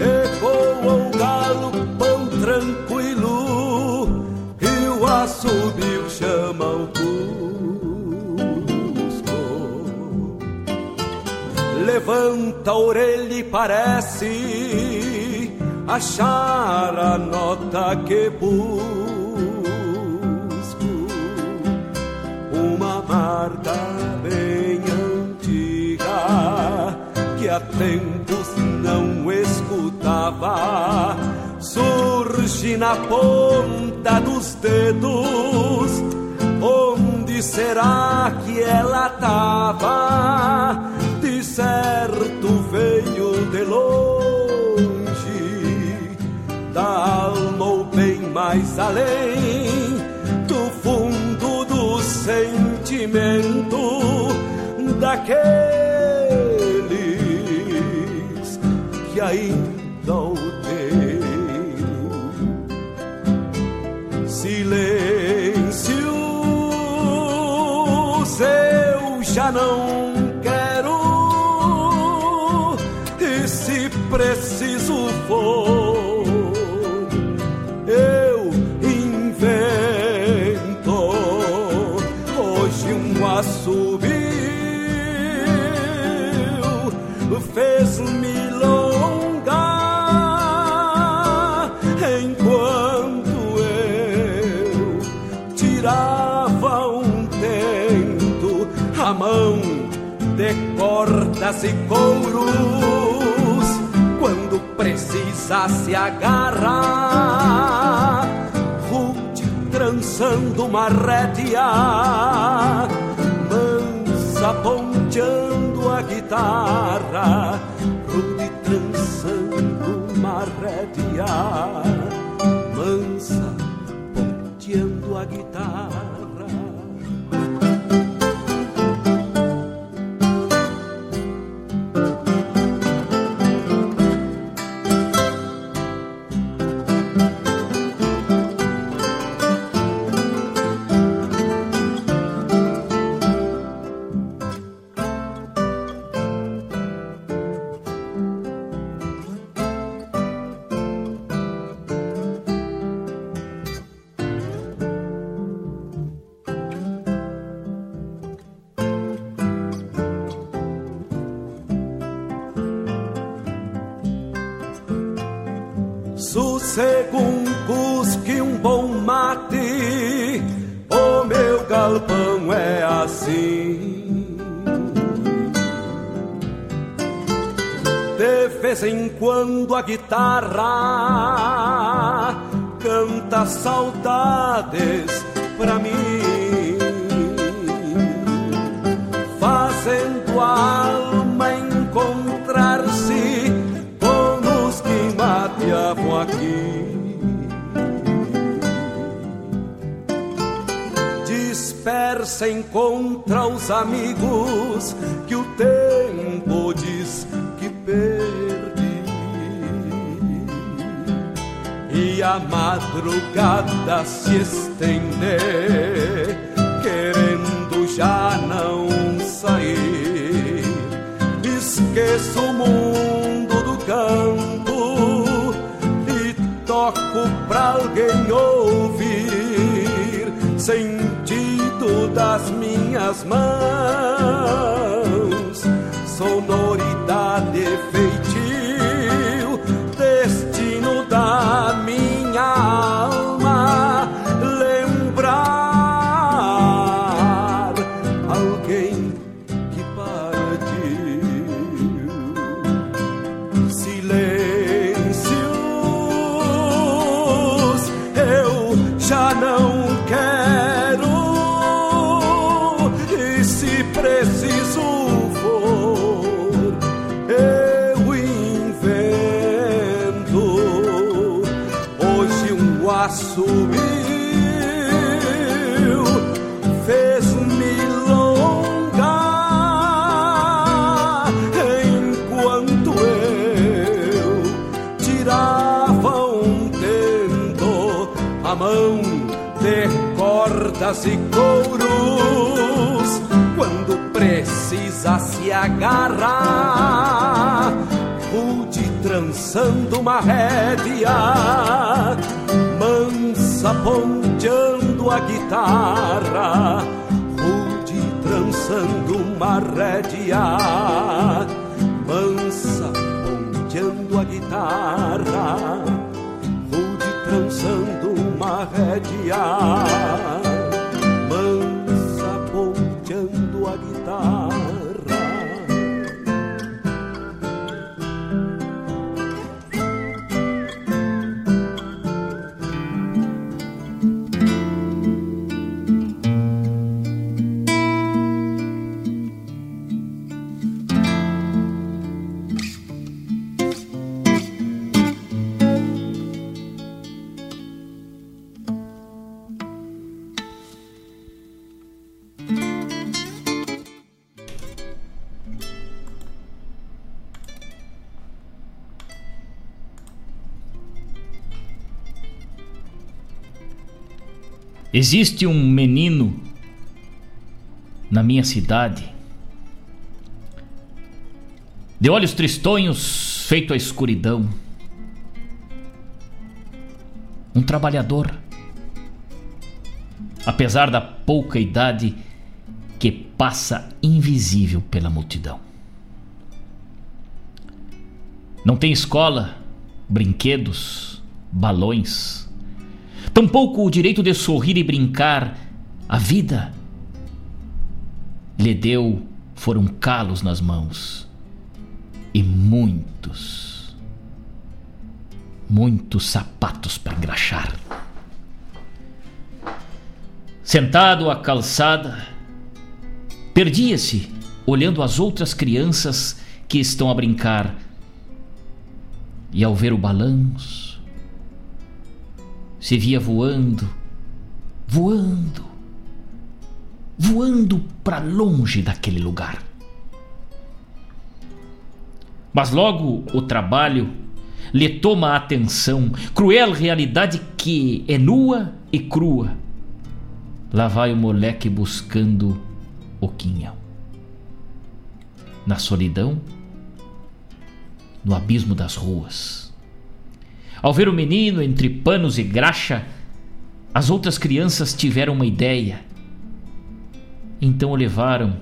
Ecoa o galo pão tranquilo e o assobio chama o Levanta a orelha e parece achar a nota que busca. uma marca bem antiga que há tempos não escutava. Surge na ponta dos dedos. Onde será que ela tava? Certo veio de longe, da alma ou bem mais além do fundo do sentimento daqueles que ainda o. Silêncios eu já não cordas e couros quando precisa se agarrar rude trançando uma rédea mansa ponteando a guitarra rude trançando uma rédea mansa ponteando a guitarra a guitarra canta saudades pra mim, fazendo a alma encontrar-se com os que mateavam aqui. Dispersa encontra os amigos que o tempo diz que perdi. A madrugada se estende, querendo já não sair. Esqueço o mundo do campo e toco pra alguém ouvir sentido das minhas mãos, sonoridade feitio, subiu, fez milonga enquanto eu tirava um tento a mão de cordas e couros quando precisa se agarrar. Pude trançando uma rédea mansa ponteando a guitarra. Rude trançando uma rédea, mansa ponteando a guitarra. Rude trançando uma rédea, Existe um menino na minha cidade, de olhos tristonhos, feito a escuridão. Um trabalhador, apesar da pouca idade, que passa invisível pela multidão. Não tem escola, brinquedos, balões tampouco o direito de sorrir e brincar. A vida lhe deu foram calos nas mãos e muitos, muitos sapatos para engraxar. Sentado à calçada, perdia-se olhando as outras crianças que estão a brincar. E ao ver o balanço, se via voando, voando, voando para longe daquele lugar. Mas logo o trabalho lhe toma a atenção, cruel realidade que é nua e crua. Lá vai o moleque buscando o quinhão. Na solidão, no abismo das ruas ao ver o menino entre panos e graxa, as outras crianças tiveram uma ideia. Então o levaram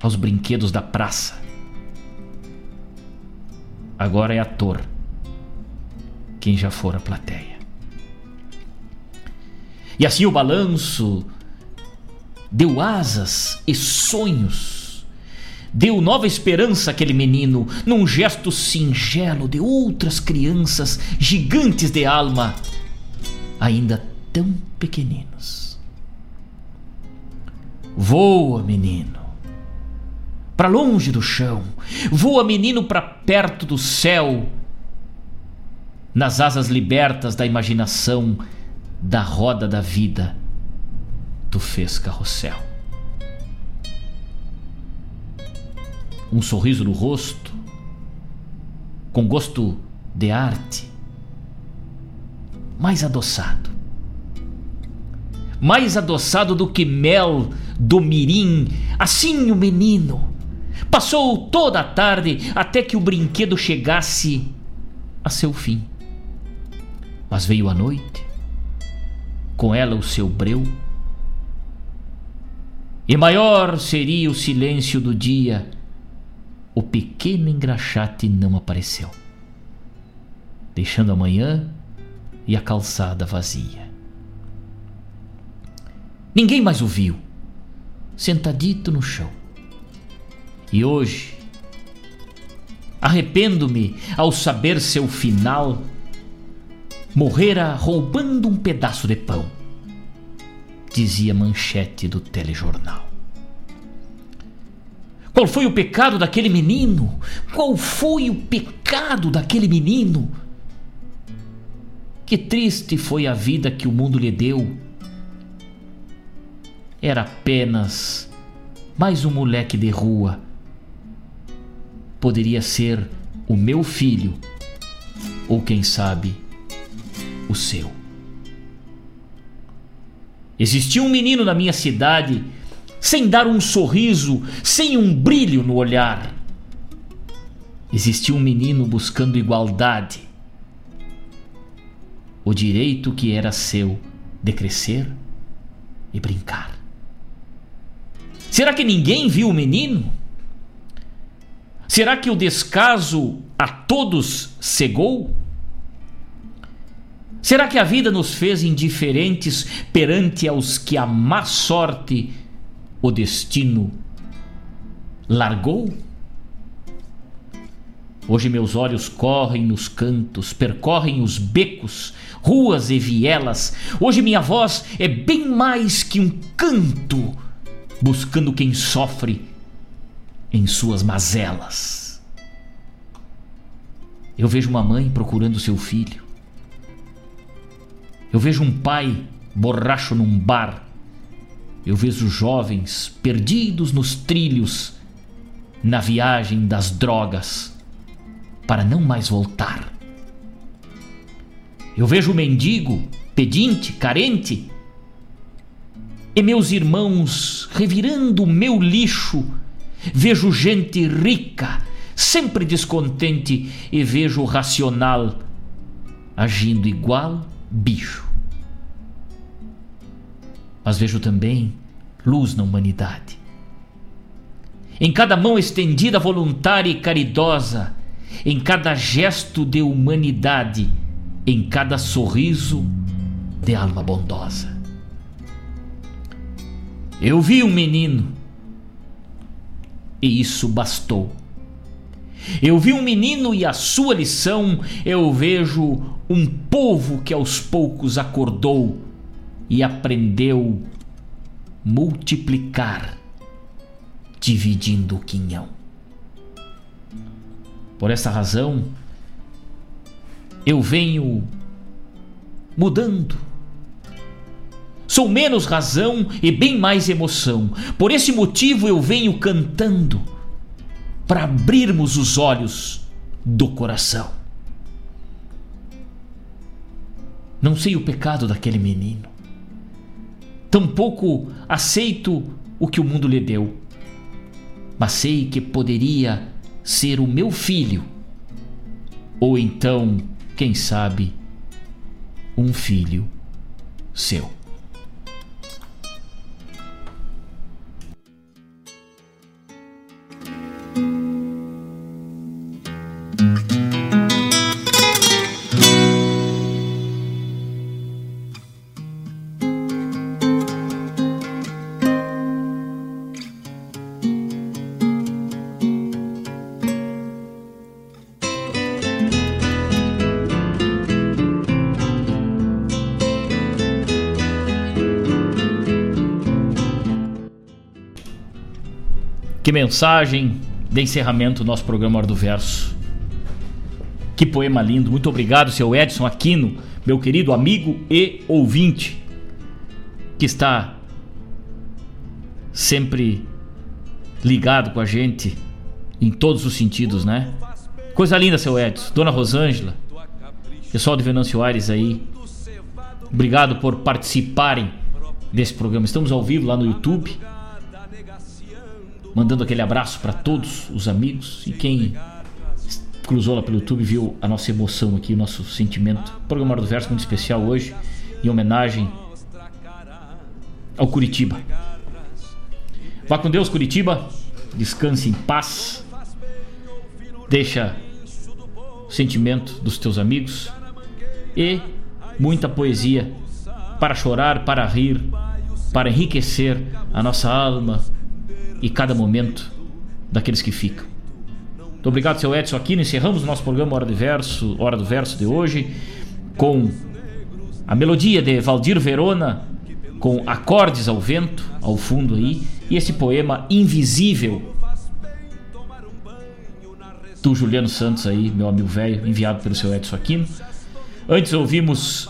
aos brinquedos da praça. Agora é ator quem já fora a plateia. E assim o balanço deu asas e sonhos deu nova esperança àquele menino, num gesto singelo de outras crianças gigantes de alma, ainda tão pequeninos. Voa, menino, para longe do chão, voa, menino, para perto do céu, nas asas libertas da imaginação, da roda da vida, tu fez carrossel. Um sorriso no rosto, com gosto de arte, mais adoçado. Mais adoçado do que mel do mirim, assim o menino. Passou toda a tarde até que o brinquedo chegasse a seu fim. Mas veio a noite, com ela o seu breu, e maior seria o silêncio do dia o pequeno engraxate não apareceu, deixando a manhã e a calçada vazia. Ninguém mais o viu, sentadito no chão. E hoje, arrependo-me ao saber seu final, morrera roubando um pedaço de pão, dizia a manchete do telejornal. Qual foi o pecado daquele menino? Qual foi o pecado daquele menino? Que triste foi a vida que o mundo lhe deu. Era apenas mais um moleque de rua. Poderia ser o meu filho, ou quem sabe, o seu. Existia um menino na minha cidade, sem dar um sorriso, sem um brilho no olhar. Existia um menino buscando igualdade, o direito que era seu de crescer e brincar. Será que ninguém viu o menino? Será que o descaso a todos cegou? Será que a vida nos fez indiferentes perante aos que a má sorte, o destino, largou? Hoje meus olhos correm nos cantos, percorrem os becos, ruas e vielas. Hoje minha voz é bem mais que um canto, buscando quem sofre em suas mazelas. Eu vejo uma mãe procurando seu filho. Eu vejo um pai borracho num bar. Eu vejo jovens perdidos nos trilhos, na viagem das drogas, para não mais voltar. Eu vejo mendigo, pedinte, carente, e meus irmãos revirando o meu lixo. Vejo gente rica, sempre descontente, e vejo o racional agindo igual bicho. Mas vejo também luz na humanidade. Em cada mão estendida voluntária e caridosa, em cada gesto de humanidade, em cada sorriso de alma bondosa. Eu vi um menino e isso bastou. Eu vi um menino e a sua lição, eu vejo um povo que aos poucos acordou e aprendeu multiplicar, dividindo o quinhão. Por essa razão, eu venho mudando. Sou menos razão e bem mais emoção. Por esse motivo eu venho cantando para abrirmos os olhos do coração. Não sei o pecado daquele menino. Tampouco aceito o que o mundo lhe deu. Mas sei que poderia ser o meu filho. Ou então, quem sabe, um filho seu. Que mensagem de encerramento do nosso programa Hora do Verso. Que poema lindo. Muito obrigado, seu Edson Aquino, meu querido amigo e ouvinte, que está sempre ligado com a gente em todos os sentidos, né? Coisa linda, seu Edson. Dona Rosângela, pessoal de Venâncio Aires aí. Obrigado por participarem desse programa. Estamos ao vivo lá no YouTube mandando aquele abraço para todos os amigos e quem cruzou lá pelo YouTube viu a nossa emoção aqui, o nosso sentimento. Programa do Verso muito especial hoje, em homenagem ao Curitiba. Vá com Deus, Curitiba. Descanse em paz. Deixa o sentimento dos teus amigos e muita poesia para chorar, para rir, para enriquecer a nossa alma, e cada momento daqueles que ficam. Muito obrigado, seu Edson Aquino. Encerramos o nosso programa Hora do Verso, Hora do Verso de hoje com a melodia de Valdir Verona, com acordes ao vento, ao fundo aí, e esse poema Invisível do Juliano Santos aí, meu amigo velho, enviado pelo seu Edson Aquino. Antes ouvimos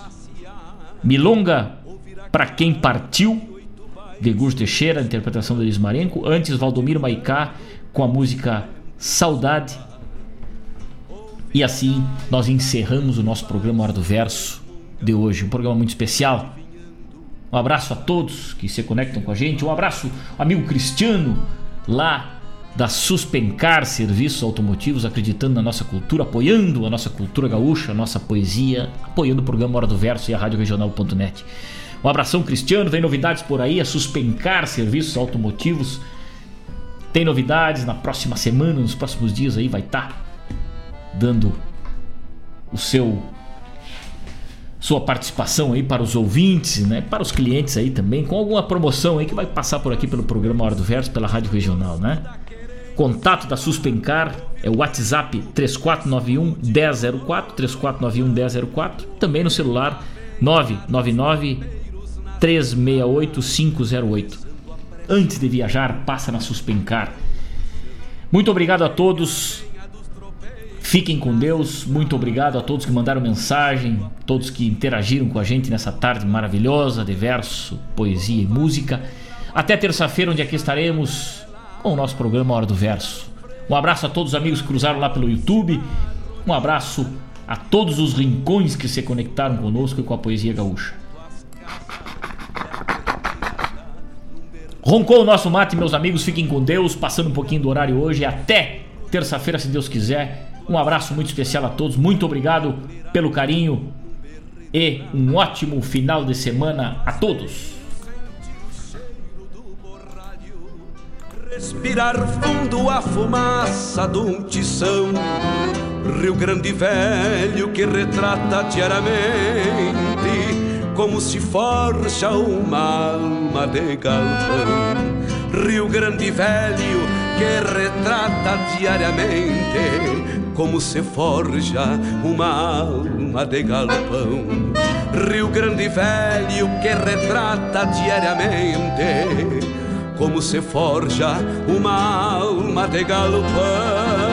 Milonga para quem partiu de Gus Teixeira, interpretação do Elis Marenco. Antes, Valdomiro Maicá com a música Saudade. E assim nós encerramos o nosso programa Hora do Verso de hoje. Um programa muito especial. Um abraço a todos que se conectam com a gente. Um abraço, amigo Cristiano, lá da Suspencar Serviços Automotivos, acreditando na nossa cultura, apoiando a nossa cultura gaúcha, a nossa poesia, apoiando o programa Hora do Verso e a Rádio Regional.net. Um abração, Cristiano. Tem novidades por aí. A Suspencar Serviços Automotivos tem novidades na próxima semana, nos próximos dias aí vai estar tá dando o seu sua participação aí para os ouvintes, né? Para os clientes aí também, com alguma promoção aí que vai passar por aqui pelo programa Hora do Verso, pela Rádio Regional, né? Contato da Suspencar é o WhatsApp 3491 1004, 3491 1004, também no celular 999 368 508. Antes de viajar, passa na Suspencar. Muito obrigado a todos. Fiquem com Deus. Muito obrigado a todos que mandaram mensagem, todos que interagiram com a gente nessa tarde maravilhosa de verso, poesia e música. Até terça-feira, onde aqui estaremos com o nosso programa Hora do Verso. Um abraço a todos os amigos que cruzaram lá pelo YouTube. Um abraço a todos os rincões que se conectaram conosco e com a poesia gaúcha. Roncou o nosso mate, meus amigos. Fiquem com Deus. Passando um pouquinho do horário hoje. Até terça-feira, se Deus quiser. Um abraço muito especial a todos. Muito obrigado pelo carinho. E um ótimo final de semana a todos. Respirar fundo a fumaça de um tição Rio Grande Velho que retrata diariamente como se forja uma alma de galpão. Rio Grande Velho que retrata diariamente como se forja uma alma de galpão. Rio Grande Velho que retrata diariamente como se forja uma alma de galpão.